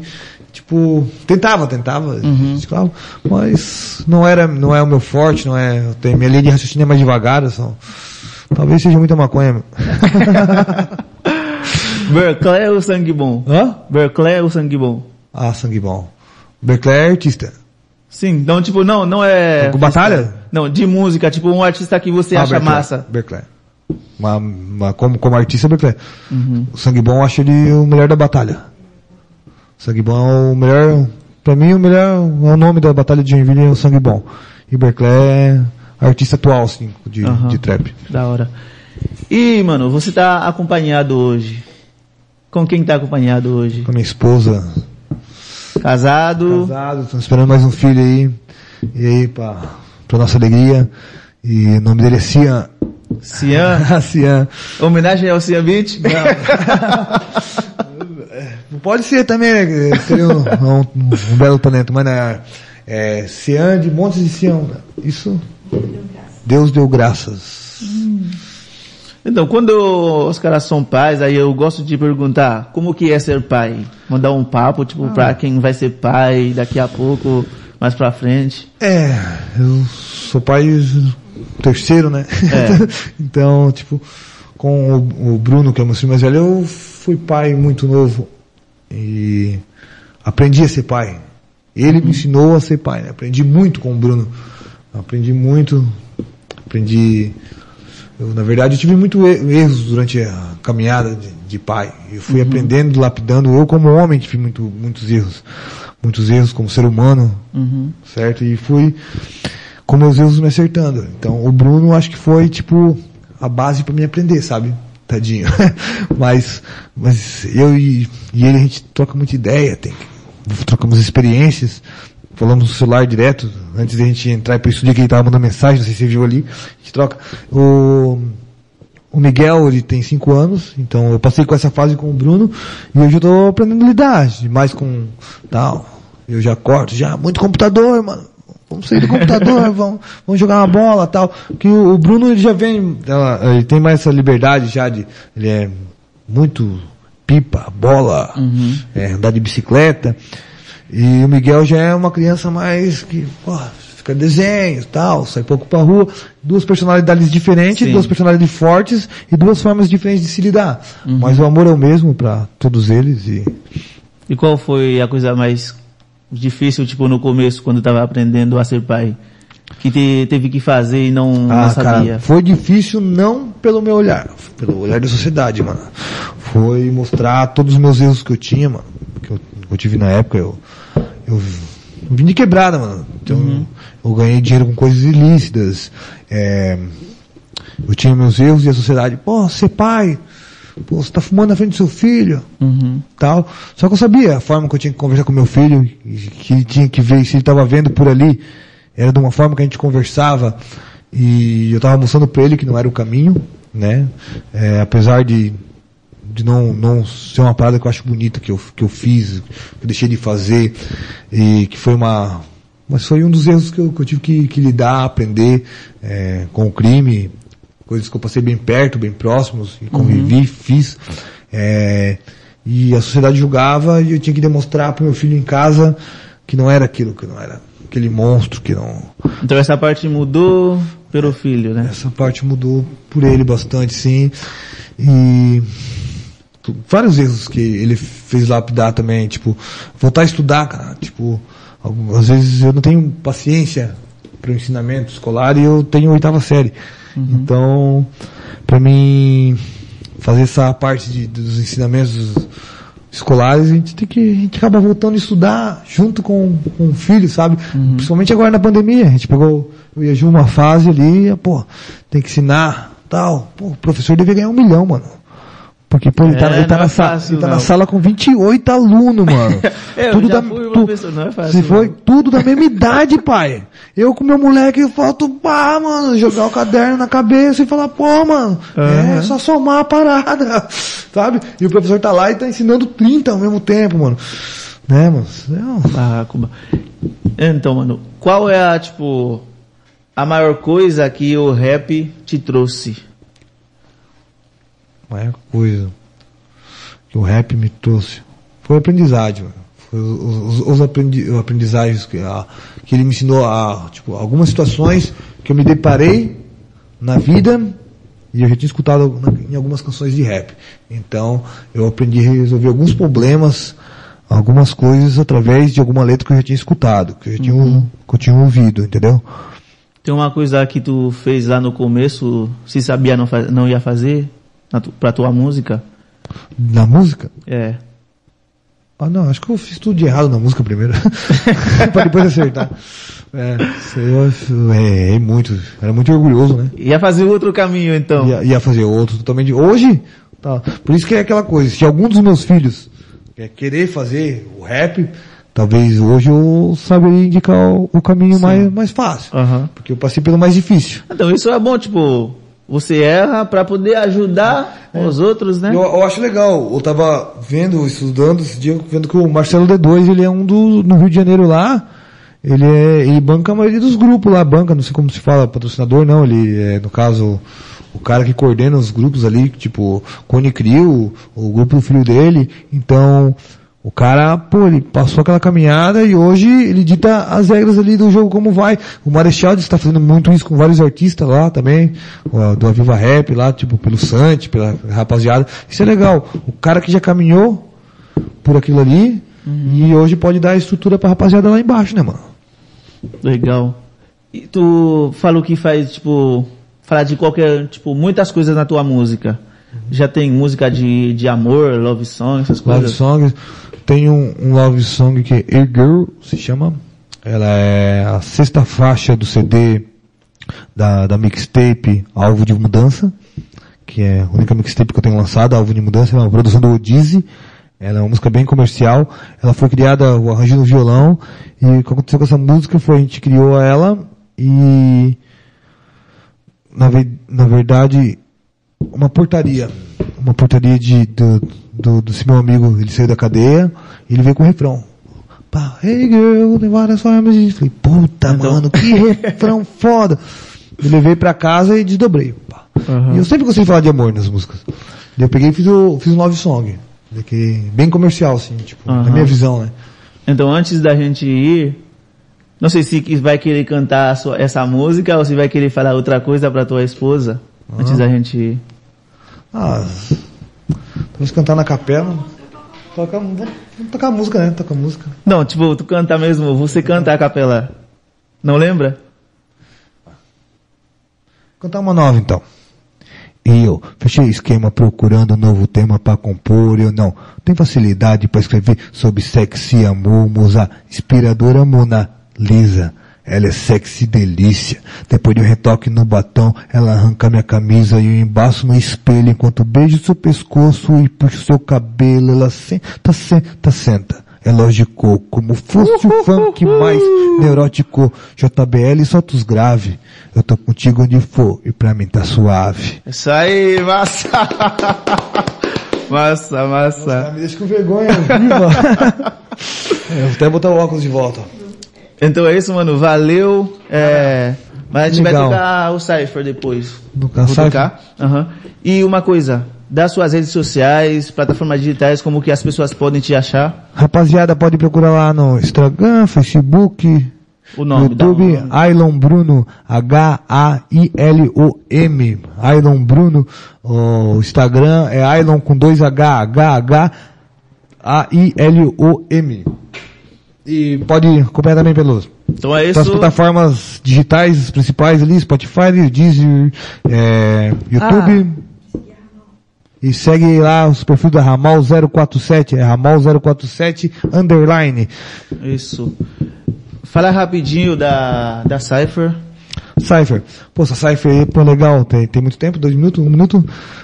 Tipo, tentava, tentava, claro, mas não era, não é o meu forte, não é, eu tenho, minha linha de raciocínio é mais devagar, só, talvez seja muita maconha. (laughs) Berkeley ou sangue bom? Hã? Berkeley ou sangue bom? Ah, sangue bom. Berkeley é artista. Sim, então tipo, não, não é... Com batalha? Não, de música, tipo um artista que você Ah, acha Berkeley, massa. Berkeley. Uma, uma- como, como artista, Berkeley. Uhum. O Sangue Bom eu acho ele o melhor da batalha. O Sangue Bom é o melhor, pra mim o melhor, é o nome da batalha de Joinville é o Sangue Bom. E Berkeley é artista atual, assim, de, Aham. de trap. Da hora. E, mano, você tá acompanhado hoje? Com quem tá acompanhado hoje? Com a minha esposa, Casado? casado, tô esperando mais um filho aí. E aí, pra, pra nossa alegria. E o nome dele é Cian. Cian? (laughs) Cian. Homenagem ao Cian Beach? (laughs) Não pode ser também, né? Seria um, um- um belo talento, mas né, é Cian de Montes de Sião. Isso. Deus deu graças. Então, quando os caras são pais, aí eu gosto de perguntar como que é ser pai? Mandar um papo, tipo, pra quem vai ser pai daqui a pouco, mais pra frente. É, eu sou pai terceiro, né? É. (laughs) então, tipo, com o, o Bruno, que é o meu filho mais velho, eu fui pai muito novo e aprendi a ser pai. Ele me ensinou a ser pai, né? Aprendi muito com o Bruno. Aprendi muito, aprendi. Eu, na verdade, eu tive muitos erros durante a caminhada de, de pai. Eu fui Uhum. aprendendo, lapidando. Eu, como homem, tive muito, muitos erros. Muitos erros como ser humano, Uhum. certo? E fui com meus erros me acertando. Então, o Bruno acho que foi, tipo, a base para mim aprender, sabe? Tadinho. (laughs) mas, mas eu e, e ele, a gente troca muita ideia, tem, trocamos experiências, falamos no celular direto, antes de a gente entrar para o estúdio que ele tava mandando mensagem, não sei se você viu ali, a gente troca. O, o Miguel, ele tem cinco anos, então eu passei com essa fase com o Bruno, e hoje eu tô aprendendo a lidar, mais com tal. Eu já corto, já, muito computador, mano. Vamos sair do computador, (laughs) vamos, vamos jogar uma bola tal. Que o, o Bruno ele já vem, ele tem mais essa liberdade já de, ele é muito pipa, bola, é, andar de bicicleta. E o Miguel já é uma criança mais que, pô, fica desenho tal, sai pouco pra rua. Duas personalidades diferentes, Sim. duas personalidades fortes e duas formas diferentes de se lidar. Mas o amor é o mesmo pra todos eles e E qual foi a coisa mais difícil, tipo, no começo, quando estava aprendendo a ser pai? Que te- teve que fazer e não, não Ah, sabia? cara, foi difícil não pelo meu olhar, pelo olhar da sociedade, mano. Foi mostrar todos os meus erros que eu tinha, mano, que eu, que eu tive na época, eu, eu vim de quebrada, mano. Então, eu ganhei dinheiro com coisas ilícitas, é, eu tinha meus erros e a sociedade, pô, ser pai, pô, você tá fumando na frente do seu filho, Uhum. tal. Só que eu sabia a forma que eu tinha que conversar com meu filho, que ele tinha que ver se ele estava vendo por ali, era de uma forma que a gente conversava e eu estava mostrando para ele que não era o caminho, né? É, apesar de de não, não ser uma parada que eu acho bonita que eu, que eu fiz, que eu deixei de fazer, e que foi uma, mas foi um dos erros que eu, que eu tive que, que lidar, aprender é, com o crime, coisas que eu passei bem perto, bem próximos, e convivi, fiz. É, e a sociedade julgava e eu tinha que demonstrar para meu filho em casa que não era aquilo, que não era aquele monstro, que não. Então essa parte mudou pelo filho, né? Essa parte mudou por ele bastante, sim. E vários erros que ele fez lapidar também, tipo, voltar a estudar, cara, tipo, às vezes eu não tenho paciência para o ensinamento escolar e eu tenho oitava série. Então, para mim fazer essa parte de- dos ensinamentos escolares, a gente tem que, a gente acaba voltando a estudar junto com, com o filho, sabe? Principalmente agora na pandemia, a gente pegou, eu e uma fase ali, pô, tem que ensinar, tal, pô, o professor deve ganhar um milhão, mano. Porque, pô, ele tá, É, ele tá, não na, é fácil, ele tá na sala com 28 alunos, mano. (laughs) Eu já fui professor, não é fácil, Se foi tudo da mesma idade, pai. Eu com meu moleque, eu falto, pá, mano, jogar o caderno na cabeça e falar, pô, mano, é Aham. só somar a parada, (laughs) sabe? E o professor tá lá e tá ensinando 30 ao mesmo tempo, mano. Né, mano? Então, mano, qual é a, tipo, a maior coisa que o rap te trouxe? Maior coisa que o rap me trouxe foi aprendizagem. Foi os, os- os aprendi, aprendizagens que, a- que ele me ensinou a, tipo, algumas situações que eu me deparei na vida e eu já tinha escutado em algumas canções de rap. Então, eu aprendi a resolver alguns problemas, algumas coisas através de alguma letra que eu já tinha escutado, que eu já tinha, que eu tinha ouvido, entendeu? Tem uma coisa que tu fez lá no começo, se sabia não, fa- não ia fazer tu, pra tua música? Na música, É. Ah, não, acho que eu fiz tudo de errado na música primeiro. (laughs) pra depois acertar. É, eu, errei muito. Era muito orgulhoso, né? Ia fazer outro caminho, então. Ia, ia fazer outro totalmente. Hoje, tá. Por isso que é aquela coisa. Se algum dos meus filhos quer querer fazer o rap, talvez hoje eu saberia indicar o, o caminho mais, mais fácil. Aham. Porque eu passei pelo mais difícil. Então isso é bom, tipo, você erra pra poder ajudar os outros, né? Eu, eu acho legal. Eu tava vendo, estudando esse dia, vendo que o Marcelo D2, ele é um do, no Rio de Janeiro lá, ele é, ele banca a maioria dos grupos lá, banca, não sei como se fala, patrocinador não, ele é, no caso, o cara que coordena os grupos ali, tipo, Cone Crio, o grupo do filho dele, então, O cara, pô, ele passou aquela caminhada e hoje ele dita as regras ali do jogo como vai. O Marechal está fazendo muito isso com vários artistas lá também, do Aviva Rap lá, tipo, pelo Sante, pela rapaziada. Isso é legal. O cara que já caminhou por aquilo ali e hoje pode dar estrutura pra rapaziada lá embaixo, né, mano? Legal. E tu falou que faz, tipo, falar de qualquer, tipo, muitas coisas na tua música. Já tem música de, de amor, love song, essas Love coisas? Songs. Tem um, um Love Song que é A Girl, se chama. Ela é a sexta faixa do CD da, da mixtape Alvo de Mudança, que é a única mixtape que eu tenho lançado, Alvo de Mudança, é uma produção do Odize. Ela é uma música bem comercial. Ela foi criada, o arranjo no violão. E o que aconteceu com essa música foi a gente criou ela e na, ve- na verdade uma portaria. Uma portaria de, do, do, desse meu amigo, ele saiu da cadeia e ele veio com o refrão. Pá, hey girl, tem várias formas de... Falei, puta Então- mano, que refrão (laughs) foda. Eu levei pra casa e desdobrei. Pá. Aham. E eu sempre gostei de falar de amor nas músicas. Eu peguei e fiz, o, fiz um love song. Daquele, bem comercial, assim, tipo, na Aham. minha visão, né? Então, antes da gente ir, não sei se que- vai querer cantar sua- essa música ou se vai querer falar outra coisa pra tua esposa. Antes da gente ir. Ah, talvez cantar na capela. Toca, vamos, vamos tocar música, né? Tocar música. Não, tipo, tu canta mesmo, você canta a capela. Não lembra? Cantar uma nova então. E eu fechei esquema procurando um novo tema pra compor. Eu não tenho facilidade pra escrever sobre sexo e amor. Musa inspiradora Mona Lisa. Ela é sexy delícia. Depois de um retoque no batom, ela arranca minha camisa e eu embaço no espelho enquanto beijo seu pescoço e puxo seu cabelo. Ela senta, senta, senta. É lógico, como fosse (laughs) o funk mais neurótico. JBL solta os grave. Eu tô contigo onde for e pra mim tá suave. Isso aí, massa! (laughs) massa, massa. me deixa com vergonha, viva. (laughs) é, vou até botar o óculos de volta. Então é isso, mano. Valeu. É... Mas a gente Legal. vai tocar o Cypher depois. Do Vou tocar. Aham. E uma coisa, das suas redes sociais, plataformas digitais, como que as pessoas podem te achar? Rapaziada, pode procurar lá no Instagram, Facebook, O nome YouTube, onde? Ailon Bruno, H-A-I-L-O-M, Ailon Bruno, o Instagram é Ailon com dois H, H-H-A-I-L-O-M. E pode acompanhar também pelos Então é isso. plataformas digitais as principais ali, Spotify, Deezer, é, YouTube. E segue lá os perfis da Ramal 047, é Ramal 047 underline. Isso. Fala rapidinho da, da Cypher. Cypher. Pô, essa Cypher aí, pô, legal, tem, tem muito tempo, dois minutos, um minuto.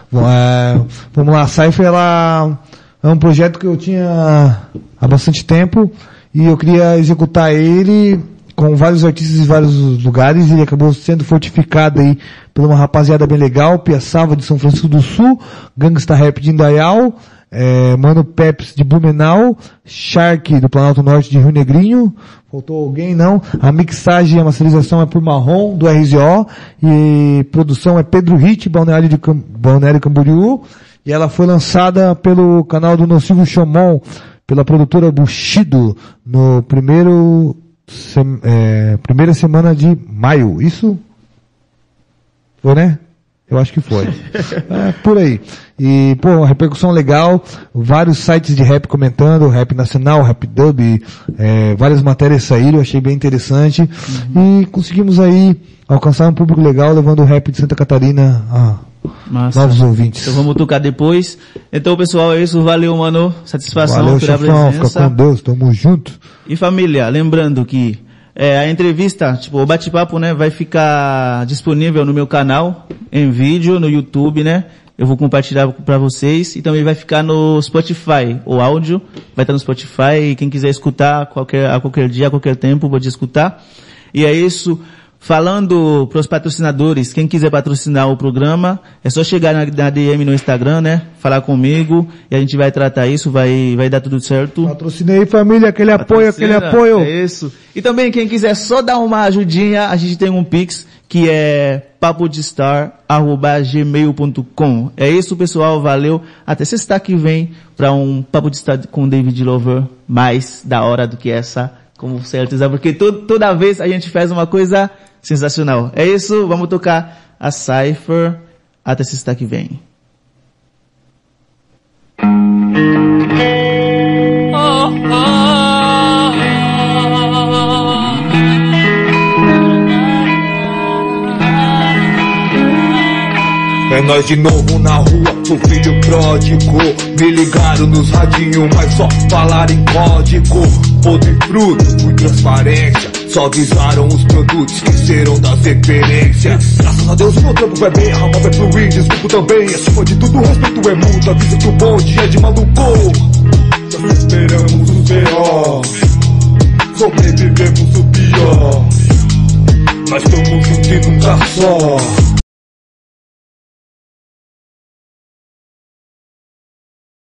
Bom, é, vamos lá, a Cypher ela é um projeto que eu tinha há bastante tempo e eu queria executar ele com vários artistas em vários lugares ele acabou sendo fortificado aí por uma rapaziada bem legal, Piaçava de São Francisco do Sul, Gangsta Rap de Indaial, é, Mano Peps de Blumenau, Shark do Planalto Norte de Rio Negrinho, faltou alguém? Não, a mixagem e a masterização é por Marrom do RZO e produção é Pedro Hit, Balneário, de Cam, Balneário Camboriú e ela foi lançada pelo canal do Nocivo Chomon, pela produtora Bushido no primeiro sem- é, primeira semana de maio, isso? Foi, né? Eu acho que foi. (laughs) é, por aí. E, pô, uma repercussão legal, vários sites de rap comentando, rap nacional, rap dub, é, várias matérias saíram, eu achei bem interessante. E conseguimos aí alcançar um público legal, levando o rap de Santa Catarina a Massa. novos ouvintes. Então vamos tocar depois. Então pessoal, é isso. Valeu, mano. Satisfação Valeu, pela chefão, fica presença. com Deus, tamo junto. E família, lembrando que é, a entrevista, tipo, o bate-papo, né, vai ficar disponível no meu canal, em vídeo, no YouTube, né? Eu vou compartilhar para vocês e também vai ficar no Spotify, o áudio vai estar no Spotify e quem quiser escutar qualquer, a qualquer dia, a qualquer tempo, pode escutar. E é isso. Falando para os patrocinadores, quem quiser patrocinar o programa, é só chegar na, na DM no Instagram, né? Falar comigo e a gente vai tratar isso, vai, vai dar tudo certo. Patrocinei família, aquele apoio, aquele Patrocina, apoio. É isso. E também quem quiser só dar uma ajudinha, a gente tem um Pix, que é papodestar.gmail.com. É isso, pessoal. Valeu. Até sexta que vem para um Papo de Star com David Lover mais da hora do que essa, como certeza, porque to toda vez a gente faz uma coisa sensacional. É isso. Vamos tocar a Cypher. Até sexta que vem. É nós de novo na rua, o filho pródigo Me ligaram nos radinhos, mas só falaram em código Podre fruto, por transparência Só avisaram os produtos que serão das referências Graças a Deus o meu trampo vai bem, a rama vai fluir Desculpo também, acima de tudo respeito é mútuo Avisa que o bonde é de maluco. Nós esperamos o B.O. Sobrevivemos o pior. Mas estamos juntos e nunca só